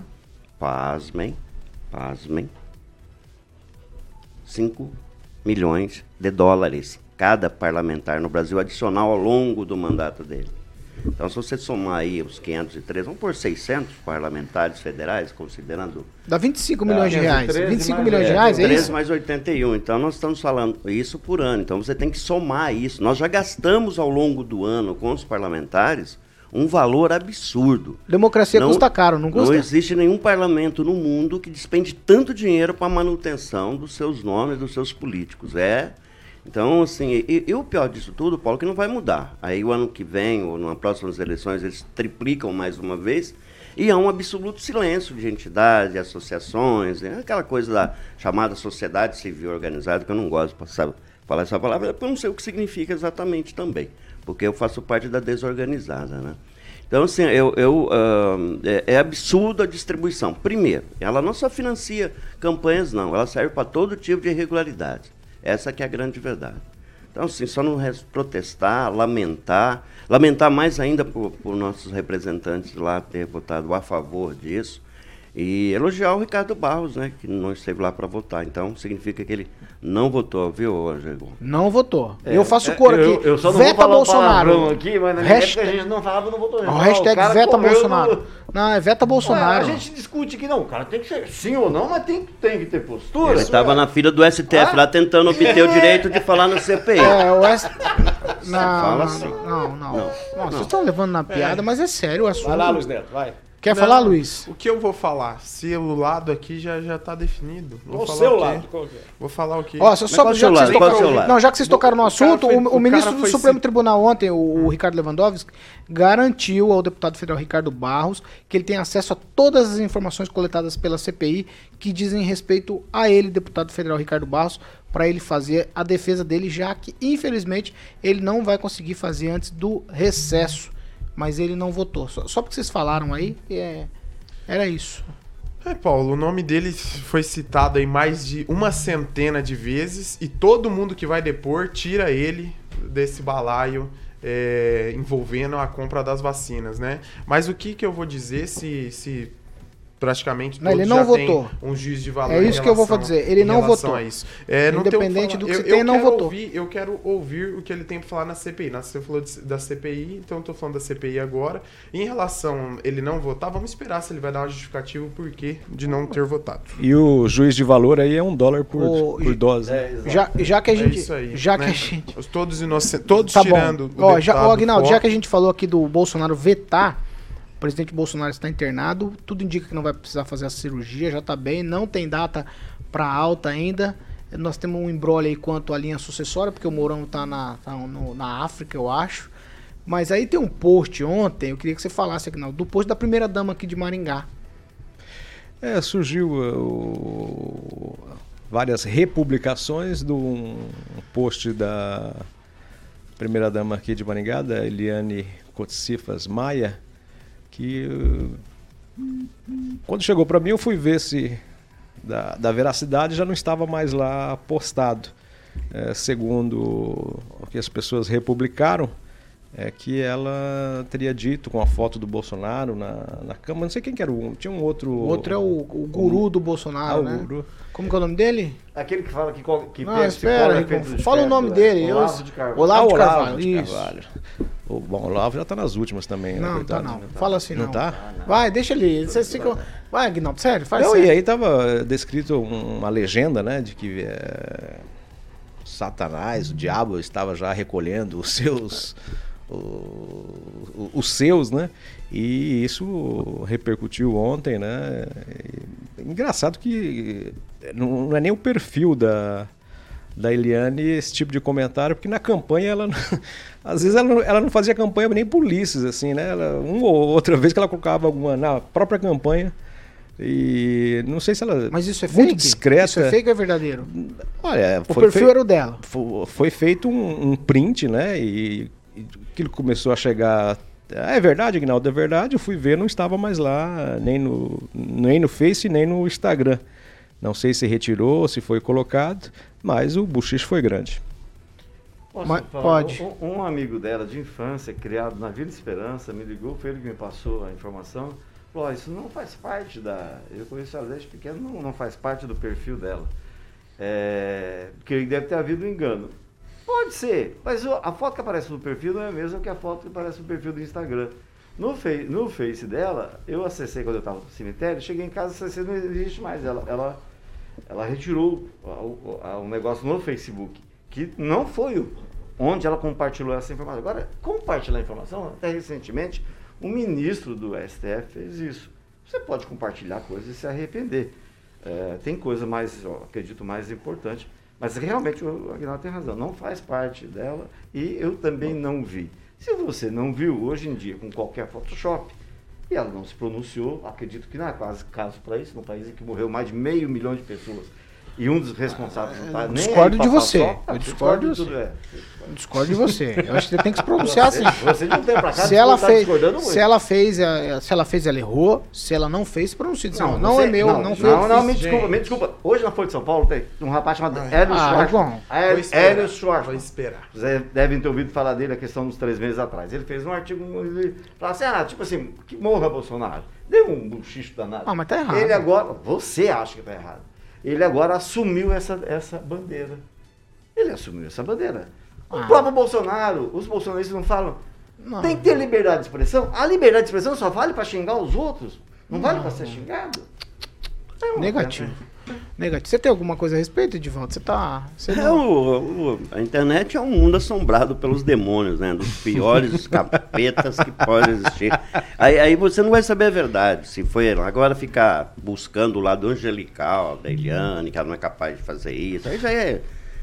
[SPEAKER 5] pasmem, pasmem, 5 milhões de dólares cada parlamentar no Brasil adicional ao longo do mandato dele. Então, se você somar aí os 503, vamos por 600 parlamentares federais, considerando
[SPEAKER 2] Dá 25 milhões de reais.
[SPEAKER 8] 513
[SPEAKER 2] 25
[SPEAKER 8] mais
[SPEAKER 2] milhões de
[SPEAKER 8] é,
[SPEAKER 2] reais, é
[SPEAKER 5] 3
[SPEAKER 2] isso?
[SPEAKER 5] mais 81. Então, nós estamos falando isso por ano. Então, você tem que somar isso. Nós já gastamos ao longo do ano com os parlamentares um valor absurdo.
[SPEAKER 2] Democracia custa caro, não custa?
[SPEAKER 5] Não existe nenhum parlamento no mundo que despende tanto dinheiro para a manutenção dos seus nomes, dos seus políticos. É. Então, assim, e, e o pior disso tudo, Paulo, que não vai mudar. Aí o ano que vem, ou nas próximas eleições, eles triplicam mais uma vez. E há um absoluto silêncio de entidades, de associações, né? aquela coisa da chamada sociedade civil organizada, que eu não gosto de falar essa palavra, porque eu não sei o que significa exatamente também, porque eu faço parte da desorganizada. Né? Então, assim, eu, eu, ah, é, é absurdo a distribuição. Primeiro, ela não só financia campanhas, não, ela serve para todo tipo de irregularidade. Essa que é a grande verdade. Então, assim, só não protestar, lamentar, lamentar mais ainda por, por nossos representantes lá ter votado a favor disso. E elogiar o Ricardo Barros, né, que não esteve lá para votar. Então, significa que ele não votou, viu, Rogério?
[SPEAKER 2] Não votou.
[SPEAKER 8] É,
[SPEAKER 2] eu faço
[SPEAKER 8] é,
[SPEAKER 2] cor aqui.
[SPEAKER 8] Eu, eu só não
[SPEAKER 2] Veta
[SPEAKER 8] vou falar
[SPEAKER 2] Bolsonaro.
[SPEAKER 8] o aqui, mas na
[SPEAKER 2] Hashtag-
[SPEAKER 8] época a gente não falava, não votou. Não.
[SPEAKER 2] hashtag
[SPEAKER 8] cara
[SPEAKER 2] Veta Bolsonaro.
[SPEAKER 8] no-
[SPEAKER 2] Não, é Veta
[SPEAKER 8] Ué,
[SPEAKER 2] Bolsonaro.
[SPEAKER 8] a gente discute que não, o cara tem que ser sim ou não, mas tem, tem que ter postura.
[SPEAKER 5] Ele estava na fila do STF
[SPEAKER 8] Ah?
[SPEAKER 5] lá tentando obter o direito de falar no CPI.
[SPEAKER 2] É, o S... Não,
[SPEAKER 5] fala
[SPEAKER 2] não,
[SPEAKER 5] assim.
[SPEAKER 2] não, não, não.
[SPEAKER 5] Não,
[SPEAKER 2] Não, Vocês estão levando na piada, mas é sério o assunto.
[SPEAKER 6] Vai lá, Luiz Neto, vai.
[SPEAKER 2] Quer
[SPEAKER 7] Não,
[SPEAKER 2] falar, Luiz?
[SPEAKER 7] O que eu vou falar? Se o lado aqui já, já tá definido. Vou
[SPEAKER 6] o
[SPEAKER 7] falar
[SPEAKER 6] seu
[SPEAKER 7] o
[SPEAKER 6] lado? Qual que é?
[SPEAKER 7] Vou falar o quê?
[SPEAKER 2] Ó, só, só já
[SPEAKER 5] seu
[SPEAKER 2] que
[SPEAKER 5] lado?
[SPEAKER 2] vocês tocaram, não, já que vocês tocaram no assunto,
[SPEAKER 7] foi-
[SPEAKER 2] o,
[SPEAKER 7] o
[SPEAKER 2] o ministro do Supremo
[SPEAKER 7] se-
[SPEAKER 2] Tribunal ontem, o, o Ricardo Lewandowski, garantiu ao deputado federal Ricardo Barros que ele tem acesso a todas as informações coletadas pela CPI que dizem respeito a ele, deputado federal Ricardo Barros, para ele fazer a defesa dele, já que infelizmente ele não vai conseguir fazer antes do recesso, mas ele não votou. Só, só porque vocês falaram aí, é, era isso.
[SPEAKER 7] É, Paulo, o nome dele foi citado aí mais de uma centena de vezes e todo mundo que vai depor tira ele desse balaio é, envolvendo a compra das vacinas, né? Mas o que, que eu vou dizer se, se praticamente
[SPEAKER 2] Não,
[SPEAKER 7] todos
[SPEAKER 2] ele não
[SPEAKER 7] já
[SPEAKER 2] votou.
[SPEAKER 7] têm um juiz de valor
[SPEAKER 2] É
[SPEAKER 7] em
[SPEAKER 2] isso que eu vou
[SPEAKER 7] relação-
[SPEAKER 2] dizer, ele
[SPEAKER 7] em
[SPEAKER 2] não
[SPEAKER 7] relação
[SPEAKER 2] votou.
[SPEAKER 7] a isso. É, não o
[SPEAKER 2] Independente
[SPEAKER 7] falar.
[SPEAKER 2] do que
[SPEAKER 7] eu,
[SPEAKER 2] você
[SPEAKER 7] eu
[SPEAKER 2] tem, não votou.
[SPEAKER 7] Ouvir, eu quero ouvir o que ele tem para falar na CPI. Na- Você falou de- da CPI, então eu tô falando da CPI agora. Em relação a ele não votar, vamos esperar se ele vai dar uma justificativa por quê de não ter votado.
[SPEAKER 6] E o juiz de valor aí é um dólar por,
[SPEAKER 2] O-
[SPEAKER 6] por dose.
[SPEAKER 8] É, exato.
[SPEAKER 2] Já, já que a
[SPEAKER 7] É
[SPEAKER 2] gente,
[SPEAKER 7] isso aí.
[SPEAKER 2] já
[SPEAKER 7] né?
[SPEAKER 2] que a gente
[SPEAKER 7] Os Todos inocentes, todos
[SPEAKER 2] Tá
[SPEAKER 7] tirando
[SPEAKER 2] bom. Ó, já, ó, Aguinaldo, já que a gente falou aqui do Bolsonaro vetar, o presidente Bolsonaro está internado, tudo indica que não vai precisar fazer a cirurgia, já tá bem, não tem data para alta ainda. Nós temos um embrolho aí quanto à linha sucessória, porque o Mourão tá na, tá na África, eu acho. Mas aí tem um post ontem, eu queria que você falasse, Aguinaldo, do post da primeira dama aqui de Maringá.
[SPEAKER 6] É, surgiu uh, várias republicações de um post da primeira-dama aqui de Maringá, da Eliane Cotsifas Maia, que uh, quando chegou para mim eu fui ver se da, da veracidade já não estava mais lá postado. É, segundo o que as pessoas republicaram, é que ela teria dito com a foto do Bolsonaro na, na cama, não sei quem que era, o- tinha um outro...
[SPEAKER 2] O outro é o, o guru do Bolsonaro,
[SPEAKER 6] Ah, o
[SPEAKER 2] né?
[SPEAKER 6] guru.
[SPEAKER 2] Como que é o nome dele?
[SPEAKER 8] Aquele que fala que, que
[SPEAKER 2] Não, espera,
[SPEAKER 8] é de
[SPEAKER 2] fala o nome
[SPEAKER 8] né?
[SPEAKER 2] dele. eu-
[SPEAKER 8] Olavo de Carvalho.
[SPEAKER 2] Olavo de
[SPEAKER 6] Ah,
[SPEAKER 2] Carvalho,
[SPEAKER 6] de
[SPEAKER 2] isso.
[SPEAKER 6] Carvalho. O, bom, o Olavo já está nas últimas também, né?
[SPEAKER 2] Não, tá
[SPEAKER 6] coitado?
[SPEAKER 2] não. Fala assim não.
[SPEAKER 6] Não tá?
[SPEAKER 2] Vai, deixa ele. Vocês ficam... Vai, Aguinaldo, sério, faz
[SPEAKER 6] Não,
[SPEAKER 2] sério.
[SPEAKER 6] e aí estava descrito um- uma legenda, né, de que é, Satanás, o diabo, estava já recolhendo os seus, o- os seus, né? E isso repercutiu ontem, né? E engraçado que não, não é nem o perfil da da Eliane esse tipo de comentário, porque na campanha ela não- às vezes ela não, ela não fazia campanha nem polícias assim, né? Ela, uma ou outra vez que ela colocava alguma na própria campanha e não sei se ela
[SPEAKER 2] Mas isso é
[SPEAKER 6] muito
[SPEAKER 2] fake?
[SPEAKER 6] discreta.
[SPEAKER 2] Isso é fake ou é verdadeiro?
[SPEAKER 6] Olha,
[SPEAKER 2] O
[SPEAKER 6] foi
[SPEAKER 2] perfil era o dela.
[SPEAKER 6] fo- foi feito um, um print, né? E aquilo começou a chegar. Ah, é verdade, Aguinaldo, é verdade. Eu fui ver, não estava mais lá, nem no, nem no Face, nem no Instagram. Não sei se retirou, se foi colocado, mas o buchicho foi grande.
[SPEAKER 8] Posso
[SPEAKER 2] Mas-
[SPEAKER 8] falar?
[SPEAKER 2] pode.
[SPEAKER 8] Um, um amigo dela de infância, criado na Vila Esperança, me ligou, foi ele que me passou a informação. Falou, "Ó, isso não faz parte da. Eu conheço ela desde pequeno, não, não faz parte do perfil dela. É, porque deve ter havido um engano. Pode ser, mas a foto que aparece no perfil não é a mesma que a foto que aparece no perfil do Instagram. No, fei- no Face dela, eu acessei quando eu estava no cemitério, cheguei em casa, acessei, não existe mais. Ela, ela, ela retirou o, o- o negócio no Facebook, que não foi onde ela compartilhou essa informação. Agora, compartilhar a informação, até recentemente, o ministro do STF fez isso. Você pode compartilhar coisas e se arrepender. É, tem coisa mais, eu acredito, mais importante. Mas realmente o Aguinaldo tem razão, não faz parte dela e eu também não vi. Se você não viu, hoje em dia, com qualquer Photoshop, e ela não se pronunciou, acredito que não é quase caso para isso, num país em que morreu mais de meio milhão de pessoas e um dos responsáveis não tá nem
[SPEAKER 2] discordo de você.
[SPEAKER 8] falar só,
[SPEAKER 2] Eu discordo de
[SPEAKER 8] tudo, é.
[SPEAKER 2] Discordo de você. Eu acho que você tem que se pronunciar assim.
[SPEAKER 8] Você um tempo pra cá
[SPEAKER 2] Se ela,
[SPEAKER 8] tá
[SPEAKER 2] fez,
[SPEAKER 8] discordando muito.
[SPEAKER 2] se ela fez, eh, se ela fez, ela errou. Se ela não fez, se pronuncia. Não, não,
[SPEAKER 8] você-
[SPEAKER 2] é meu, não, foi eu
[SPEAKER 8] Não,
[SPEAKER 2] que
[SPEAKER 8] não,
[SPEAKER 2] fiz.
[SPEAKER 8] me desculpa, me desculpa. Hoje na Folha de São Paulo tem um rapaz chamado Hélio
[SPEAKER 2] Ah,
[SPEAKER 8] Schwartz. Hélio- Schwartz.
[SPEAKER 7] Vou esperar.
[SPEAKER 8] Vocês devem ter ouvido falar dele a questão dos três meses atrás. Ele fez um artigo, ele falava assim, ah, tipo assim, que morra Bolsonaro. Deu um buchicho danado.
[SPEAKER 2] Ah, mas tá errado.
[SPEAKER 8] Ele agora, você acha que tá errado. Ele agora assumiu essa, essa bandeira. Ele assumiu essa bandeira. O
[SPEAKER 2] Ah.
[SPEAKER 8] próprio Bolsonaro, os bolsonaristas não falam.
[SPEAKER 2] Não.
[SPEAKER 8] Tem que ter liberdade de expressão. A liberdade de expressão só vale para xingar os outros. Não, vale para ser xingado. É
[SPEAKER 2] Negativo. Negativo. Você tem alguma coisa a respeito, Edivaldo? Você tá. Você
[SPEAKER 5] É,
[SPEAKER 2] não...
[SPEAKER 5] o- o- a internet é um mundo assombrado pelos demônios, né? Dos piores capetas que podem existir. Aí, aí você não vai saber a verdade. Se foi agora ficar buscando o lado angelical da Eliane, que ela não é capaz de fazer isso, aí já é.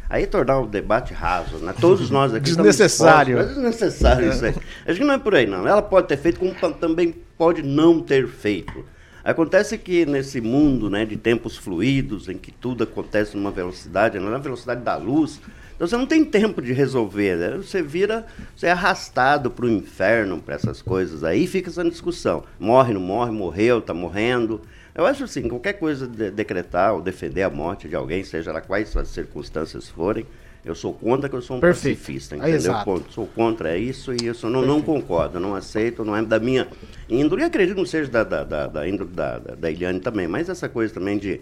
[SPEAKER 5] Aí é tornar o debate raso, né? Todos nós aqui
[SPEAKER 6] Desnecessário.
[SPEAKER 5] dispostos- É desnecessário isso aí. Acho que não é por aí, não. Ela pode ter feito, como tam- também pode não ter feito. Acontece que nesse mundo né, de tempos fluidos, em que tudo acontece numa velocidade, na velocidade da luz, então você não tem tempo de resolver. né? Você vira, você é arrastado para o inferno, para essas coisas aí, fica essa discussão. Morre, não morre, morreu, está morrendo. Eu acho assim, qualquer coisa de decretar ou defender a morte de alguém, seja lá quais as circunstâncias forem, eu sou contra que eu sou um
[SPEAKER 2] Perfeito.
[SPEAKER 5] pacifista, entendeu? Con- Sou contra isso e isso não, não concordo, não aceito, não é da minha índole, e acredito que não seja da, da, da, da índole da, da, da Eliane também, mas essa coisa também de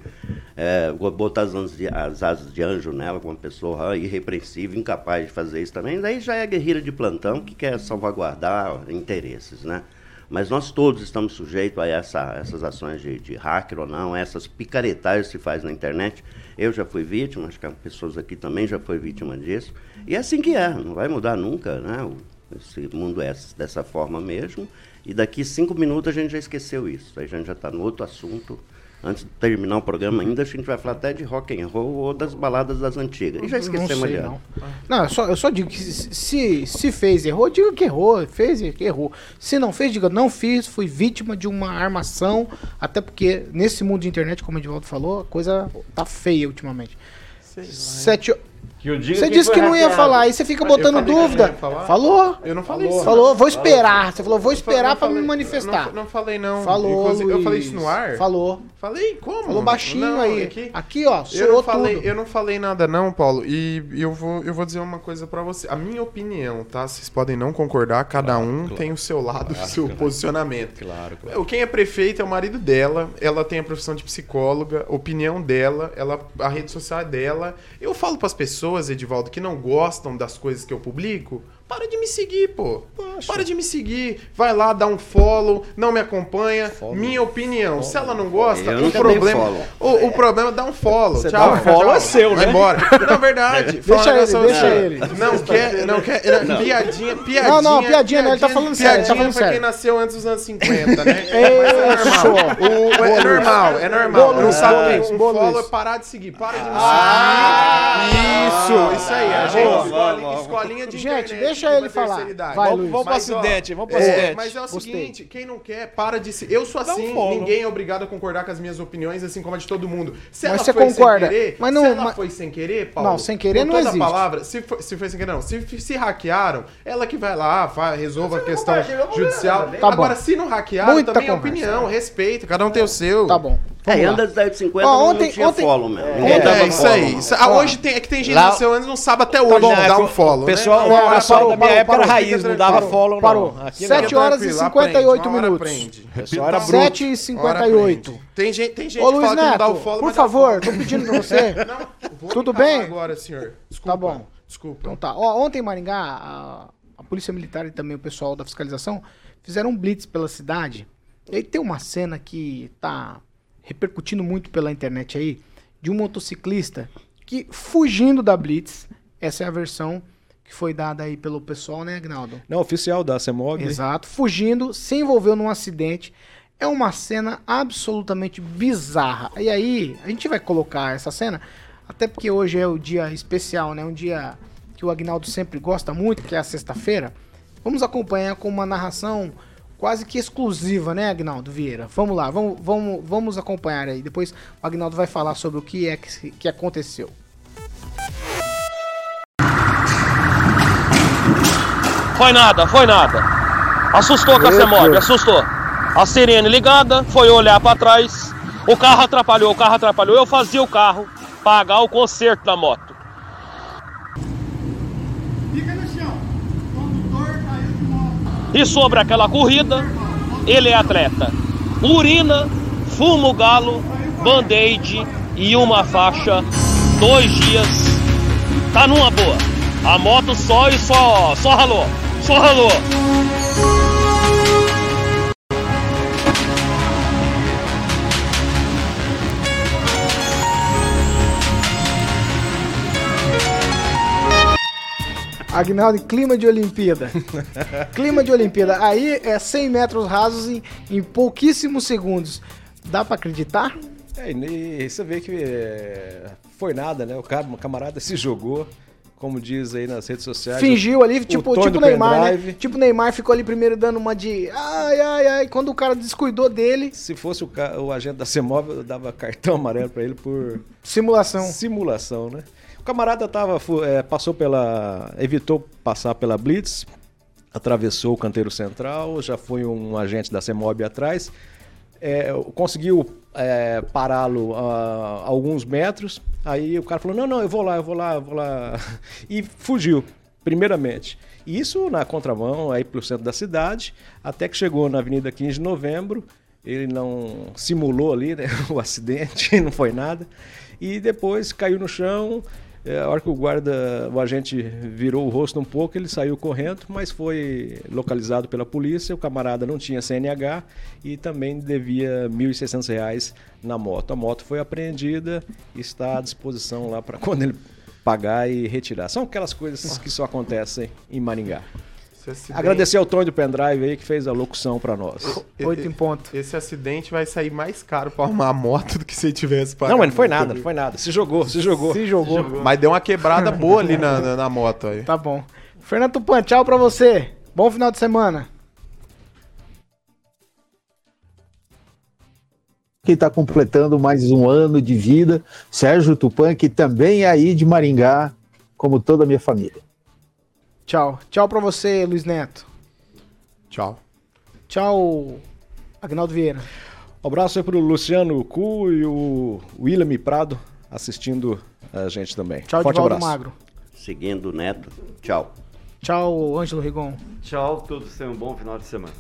[SPEAKER 5] é, botar as, asas de- as asas de anjo nela, com uma pessoa ah, irrepreensível, incapaz de fazer isso também, daí já é a guerrilha de plantão que quer salvaguardar interesses, né? Mas nós todos estamos sujeitos a essa- essas ações de, de hacker ou não, essas picaretagens que se faz na internet. Eu já fui vítima, acho que as pessoas aqui também já foi vítima disso. E é assim que é, não vai mudar nunca, né? Esse mundo é dessa forma mesmo. E daqui cinco minutos a gente já esqueceu isso. Aí a gente já está no outro assunto. Antes de terminar o programa ainda, a gente vai falar até de rock and roll ou das baladas das antigas. E já esquecemos
[SPEAKER 2] não sei,
[SPEAKER 5] aliás.
[SPEAKER 2] não. Não, eu só, eu só digo que se, se, fez, errou, diga que errou. Fez, que errou. Se não fez, diga não fiz, fui vítima de uma armação. Até porque nesse mundo de internet, como o Edivaldo falou, a coisa tá feia ultimamente. Sete,
[SPEAKER 8] Que eu diga
[SPEAKER 2] você disse que não ia falar, aí você fica botando dúvida. Falou.
[SPEAKER 7] Eu não falei isso.
[SPEAKER 2] Falou, vou esperar. Você falou, vou esperar pra me manifestar.
[SPEAKER 7] Não, não falei, não.
[SPEAKER 2] Falou,
[SPEAKER 7] Inclusive, eu falei isso no ar?
[SPEAKER 2] Falou.
[SPEAKER 7] Falei como?
[SPEAKER 2] Falou baixinho
[SPEAKER 7] Não,
[SPEAKER 2] aí.
[SPEAKER 7] Aqui,
[SPEAKER 2] Aqui, ó,
[SPEAKER 7] eu
[SPEAKER 2] soou
[SPEAKER 7] não, falei,
[SPEAKER 2] tudo.
[SPEAKER 7] eu não falei nada não, Paulo. E eu vou, eu vou dizer uma coisa pra você. A minha opinião, tá? Vocês podem não concordar, cada um tem o seu lado, o seu posicionamento.
[SPEAKER 6] Claro, claro.
[SPEAKER 7] O- Quem é prefeito é o marido dela, ela tem a profissão de psicóloga, opinião dela, ela, a rede social é dela. Eu falo pras pessoas, Edivaldo, que não gostam das coisas que eu publico, para de me seguir, pô. Para de me seguir. Vai lá, dá um follow, não me acompanha. Minha opinião. Se ela não gosta,
[SPEAKER 5] Eu
[SPEAKER 7] o problema.
[SPEAKER 5] follow.
[SPEAKER 7] O, o problema é dar um follow.
[SPEAKER 6] Você
[SPEAKER 7] tchau.
[SPEAKER 6] dá um follow,
[SPEAKER 7] tchau.
[SPEAKER 6] é seu,
[SPEAKER 7] Vai
[SPEAKER 6] né?
[SPEAKER 7] embora. Não, verdade. Um
[SPEAKER 2] Deixa ele, deixa
[SPEAKER 7] você.
[SPEAKER 2] ele.
[SPEAKER 7] Não quer, não quer. não, Piadinha, piadinha.
[SPEAKER 2] Não, não, piadinha não, ele tá falando sério, tá
[SPEAKER 7] Piadinha
[SPEAKER 2] falando
[SPEAKER 7] pra quem
[SPEAKER 2] sério.
[SPEAKER 7] nasceu antes dos anos 50, né?
[SPEAKER 2] Isso.
[SPEAKER 7] O- é normal, é normal.
[SPEAKER 2] Boa,
[SPEAKER 7] não
[SPEAKER 2] Luiz,
[SPEAKER 7] sabe quem? Um
[SPEAKER 2] boa,
[SPEAKER 7] follow é parar de seguir. Para de me seguir. Isso, isso aí. A gente
[SPEAKER 2] Boa.
[SPEAKER 7] escolinha, de
[SPEAKER 2] Gente,
[SPEAKER 7] internet
[SPEAKER 2] deixa
[SPEAKER 7] de
[SPEAKER 2] ele falar. Vai,
[SPEAKER 6] Vamos, vamos pro
[SPEAKER 7] ó,
[SPEAKER 6] acidente, vamos pro
[SPEAKER 7] É,
[SPEAKER 6] acidente.
[SPEAKER 7] mas é o
[SPEAKER 2] Gostei.
[SPEAKER 7] seguinte, quem não quer, para de se. Eu sou
[SPEAKER 6] Dá um
[SPEAKER 7] assim, ninguém é obrigado a concordar com as minhas opiniões, assim como a de todo mundo. Se
[SPEAKER 2] Mas
[SPEAKER 7] ela
[SPEAKER 2] você
[SPEAKER 7] foi
[SPEAKER 2] concorda,
[SPEAKER 7] sem querer,
[SPEAKER 2] mas não-
[SPEAKER 7] se ela
[SPEAKER 2] mas-
[SPEAKER 7] foi sem querer, Paulo.
[SPEAKER 2] Não, sem querer não existe.
[SPEAKER 7] palavra, se foi, se foi sem querer, não. Se, se hackearam, ela que vai lá, vai, resolva a questão judicial.
[SPEAKER 8] né?
[SPEAKER 2] Tá
[SPEAKER 7] Agora, se não hackearam,
[SPEAKER 2] Muita
[SPEAKER 7] também é opinião, respeito, cada um tem o seu.
[SPEAKER 2] Tá bom.
[SPEAKER 5] É,
[SPEAKER 2] Vamos
[SPEAKER 5] e
[SPEAKER 2] lá.
[SPEAKER 5] antes da 50
[SPEAKER 2] Ó,
[SPEAKER 5] não,
[SPEAKER 2] ontem-
[SPEAKER 5] não tinha
[SPEAKER 2] ontem-
[SPEAKER 5] follow mesmo.
[SPEAKER 7] É,
[SPEAKER 5] Ninguém dava
[SPEAKER 7] isso
[SPEAKER 5] follow,
[SPEAKER 7] aí.
[SPEAKER 5] não.
[SPEAKER 7] Ah, hoje tem, é que tem gente
[SPEAKER 6] Lá-
[SPEAKER 7] no seu anos não sabe até hoje
[SPEAKER 6] bom,
[SPEAKER 7] dar
[SPEAKER 6] é,
[SPEAKER 7] um follow,
[SPEAKER 6] pessoal,
[SPEAKER 7] né?
[SPEAKER 6] pessoal
[SPEAKER 2] parou,
[SPEAKER 6] da minha
[SPEAKER 2] parou,
[SPEAKER 6] época era
[SPEAKER 2] parou,
[SPEAKER 6] raiz, não dava
[SPEAKER 2] parou,
[SPEAKER 6] follow,
[SPEAKER 2] parou.
[SPEAKER 6] não. Aqui
[SPEAKER 2] Sete
[SPEAKER 6] não.
[SPEAKER 2] horas e
[SPEAKER 7] Tranquilo,
[SPEAKER 2] 58
[SPEAKER 7] aprende, uma hora
[SPEAKER 2] minutos.
[SPEAKER 7] aprende.
[SPEAKER 6] O pessoal era bruto.
[SPEAKER 2] 7 e 58.
[SPEAKER 7] Tem gente, tem gente
[SPEAKER 2] Ô,
[SPEAKER 7] que
[SPEAKER 2] Luiz
[SPEAKER 7] fala que não dá o
[SPEAKER 2] Neto,
[SPEAKER 7] follow,
[SPEAKER 2] por favor,
[SPEAKER 7] follow.
[SPEAKER 2] tô pedindo pra você.
[SPEAKER 7] Não, vou
[SPEAKER 2] Tudo bem?
[SPEAKER 7] agora, senhor. Desculpa.
[SPEAKER 2] Tá bom.
[SPEAKER 7] Desculpa.
[SPEAKER 2] Então tá. Ó, ontem em Maringá, a, a Polícia Militar e também o pessoal da fiscalização fizeram um blitz pela cidade. E aí tem uma cena que tá repercutindo muito pela internet aí, de um motociclista que, fugindo da blitz, essa é a versão que foi dada aí pelo pessoal, né, Agnaldo?
[SPEAKER 6] Não, oficial da CEMOG.
[SPEAKER 2] Exato. Fugindo, se envolveu num acidente. É uma cena absolutamente bizarra. E aí, a gente vai colocar essa cena, até porque hoje é o dia especial, né? Um dia que o Agnaldo sempre gosta muito, que é a sexta-feira. Vamos acompanhar com uma narração quase que exclusiva, né, Agnaldo Vieira? Vamos lá, vamos, vamos, vamos acompanhar aí. Depois o Agnaldo vai falar sobre o que é que, que aconteceu.
[SPEAKER 10] Foi nada, foi nada. Assustou com a CEMOB, assustou. A sirene ligada, foi olhar pra trás. O carro atrapalhou, o carro atrapalhou. Eu fazia o carro pagar o conserto da moto. E sobre aquela corrida, ele é atleta. Urina, fuma o galo, band-aid e uma faixa. Dois dias. Tá numa boa. A moto só e só, só ralou. Ralou.
[SPEAKER 2] Agnaldo, em clima de Olimpíada. clima de Olimpíada. Aí é 100 metros rasos em, em pouquíssimos segundos. Dá pra acreditar?
[SPEAKER 6] É, e você vê que é, foi nada, né? O cara, o camarada se jogou, como diz aí nas redes sociais.
[SPEAKER 2] Fingiu ali,
[SPEAKER 6] o
[SPEAKER 2] tipo
[SPEAKER 6] Tony
[SPEAKER 2] tipo
[SPEAKER 6] do
[SPEAKER 2] Neymar, né?
[SPEAKER 6] pendrive.
[SPEAKER 2] Tipo Neymar ficou ali primeiro dando uma de ai, ai, ai. Quando o cara descuidou dele,
[SPEAKER 6] Se fosse o, ca- o agente da CEMOV, eu dava cartão amarelo pra ele por
[SPEAKER 2] simulação.
[SPEAKER 6] simulação, né? O camarada tava, é, passou pela. evitou passar pela Blitz, atravessou o canteiro central, já foi um agente da CEMOB atrás, é, conseguiu é, pará-lo a alguns metros. Aí o cara falou: Não, não, eu vou lá, eu vou lá, eu vou lá. E fugiu, primeiramente. Isso na contramão, aí pro centro da cidade, até que chegou na Avenida 15 de Novembro. Ele não simulou ali né, o acidente, não foi nada. E depois caiu no chão. É, a hora que o guarda, o agente virou o rosto um pouco, ele saiu correndo, mas foi localizado pela polícia. O camarada não tinha CNH e também devia 1.600 reais na moto. A moto foi apreendida e está à disposição lá para quando ele pagar e retirar. São aquelas coisas que só acontecem em Maringá.
[SPEAKER 7] Esse
[SPEAKER 6] Agradecer ao Tony do Pendrive aí que fez a locução para nós.
[SPEAKER 2] Oito em ponto.
[SPEAKER 7] Esse acidente vai sair mais caro pra arrumar a moto do que se ele tivesse.
[SPEAKER 6] Não, mas não foi nada, não foi nada. Se jogou, se jogou.
[SPEAKER 2] Se jogou.
[SPEAKER 7] Mas deu uma quebrada boa ali na, na, na moto aí.
[SPEAKER 2] Tá bom. Fernando Tupan, tchau pra você. Bom final de semana.
[SPEAKER 9] que está completando mais um ano de vida, Sérgio Tupan, que também é aí de Maringá, como toda a minha família.
[SPEAKER 2] Tchau. Tchau pra você, Luiz Neto.
[SPEAKER 7] Tchau.
[SPEAKER 2] Tchau, Agnaldo Vieira.
[SPEAKER 6] Um abraço aí pro Luciano Cu e o William Prado assistindo a gente também.
[SPEAKER 2] Tchau,
[SPEAKER 6] Forte
[SPEAKER 2] Divaldo
[SPEAKER 6] abraço.
[SPEAKER 2] Magro.
[SPEAKER 5] Seguindo o Neto, tchau.
[SPEAKER 2] Tchau, Ângelo Rigon.
[SPEAKER 8] Tchau, todos tenham um bom final de semana.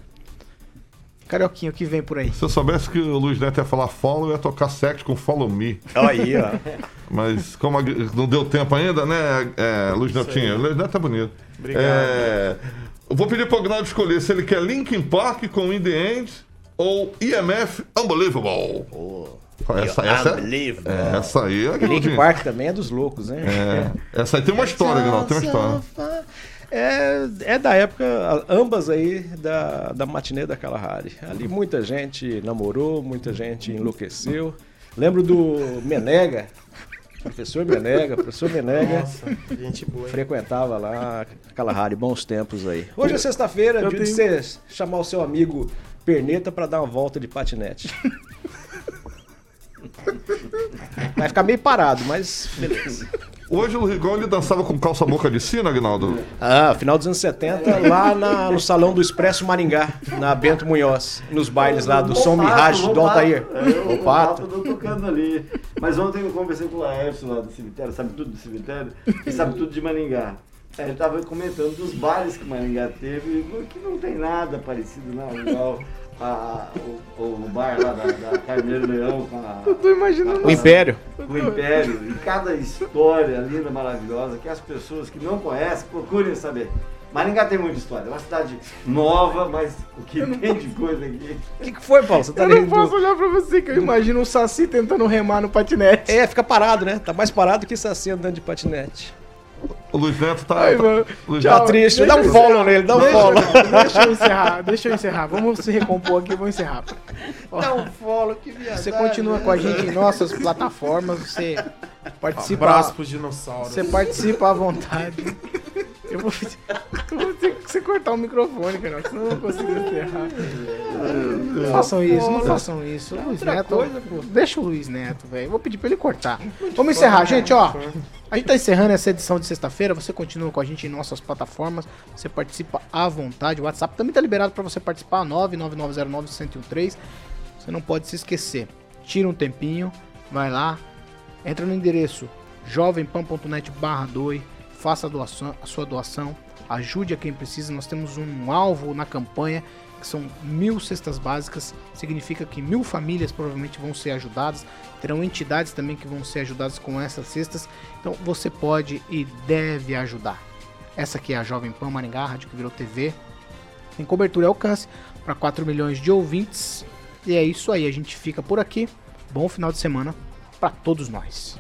[SPEAKER 2] Carioquinho, o que vem por aí?
[SPEAKER 3] Se eu soubesse que o Luiz Neto ia falar follow, eu ia tocar sect com follow me.
[SPEAKER 6] Aí, ó.
[SPEAKER 3] Mas como não deu tempo ainda, né, é, Luiz Netinho? Luiz Neto é bonito.
[SPEAKER 7] Obrigado.
[SPEAKER 3] É, eu vou pedir pro Agnaldo escolher se ele quer Linkin Park com In The End ou IMF Unbelievable. essa, essa, é, essa aí é
[SPEAKER 6] Link
[SPEAKER 3] Agnaldinho.
[SPEAKER 6] Park também é dos loucos, né?
[SPEAKER 3] É, essa aí tem uma história, Agnaldo, tem uma história.
[SPEAKER 6] É, é da época, ambas aí, da, da matinê da Kalahari. Ali muita gente namorou, muita gente enlouqueceu. Lembro do Menega, professor Menega, professor Menega.
[SPEAKER 7] Nossa, gente boa. hein?
[SPEAKER 6] Frequentava lá Kalahari, bons tempos aí. Hoje é sexta-feira, dia de você chamar o seu amigo Perneta pra dar uma volta de patinete. Vai ficar meio parado, mas beleza.
[SPEAKER 3] Hoje o ele dançava com calça boca de sino, Agnaldo.
[SPEAKER 6] Ah, final dos anos 70, lá na- no salão do Expresso Maringá, na Bento Munhoz, nos bailes lá do Som Mirage, do Altair.
[SPEAKER 8] É,
[SPEAKER 6] O Pato.
[SPEAKER 8] tô tocando ali. Mas ontem eu conversei com o Laércio lá do cemitério, sabe tudo do cemitério? E sabe tudo de Maringá. Aí Ele tava comentando dos bailes que Maringá teve, que não tem nada parecido, não. Igual a- o, o bar lá da, da Carneiro Leão com a.
[SPEAKER 2] Tô imaginando.
[SPEAKER 6] O Império.
[SPEAKER 8] o Império e cada história linda, maravilhosa, que as pessoas que não conhecem procurem saber. Maringá tem muita história, é uma cidade nova, mas o que tem de coisa aqui.
[SPEAKER 6] O que, que foi, Paulo? Você tá
[SPEAKER 2] Eu não posso olhar pra você, que eu imagino o Saci tentando remar no patinete.
[SPEAKER 6] É, fica parado, né? Tá mais parado que Saci andando de patinete.
[SPEAKER 3] O Luiz Neto tá.
[SPEAKER 2] Ai,
[SPEAKER 3] tá-
[SPEAKER 2] mano.
[SPEAKER 3] Luiz
[SPEAKER 2] Tchau.
[SPEAKER 6] Tá triste, dá um follow nele, dá um
[SPEAKER 2] Deixa-
[SPEAKER 6] follow.
[SPEAKER 2] Deixa eu encerrar, deixa eu encerrar. Vamos se recompor aqui, vou encerrar. Ó,
[SPEAKER 6] Dá um follow, que viadagem.
[SPEAKER 2] Você continua com a gente em nossas plataformas, você participa,
[SPEAKER 7] Abraço pros dinossauros.
[SPEAKER 2] você participa à vontade. Eu vou, eu vou ter que você cortar o microfone, cara, senão eu não consigo encerrar. Não façam isso, não façam isso. O Luiz Neto, deixa o Luiz Neto, velho. Vou pedir pra ele cortar. Vamos encerrar, gente, ó. A gente tá encerrando essa edição de sexta-feira. Você continua com a gente em nossas plataformas. Você participa à vontade. O WhatsApp também tá liberado pra você participar. 99909-1013. Você não pode se esquecer. Tira um tempinho, vai lá, entra no endereço jovempan.net barra doe, faça a, doação, a sua doação, ajude a quem precisa. Nós temos um alvo na campanha que são mil cestas básicas, significa que mil famílias provavelmente vão ser ajudadas, terão entidades também que vão ser ajudadas com essas cestas, então você pode e deve ajudar. Essa aqui é a Jovem Pan Maringá, rádio que virou TV, tem cobertura e alcance para 4 milhões de ouvintes, e é isso aí, a gente fica por aqui, bom final de semana para todos nós.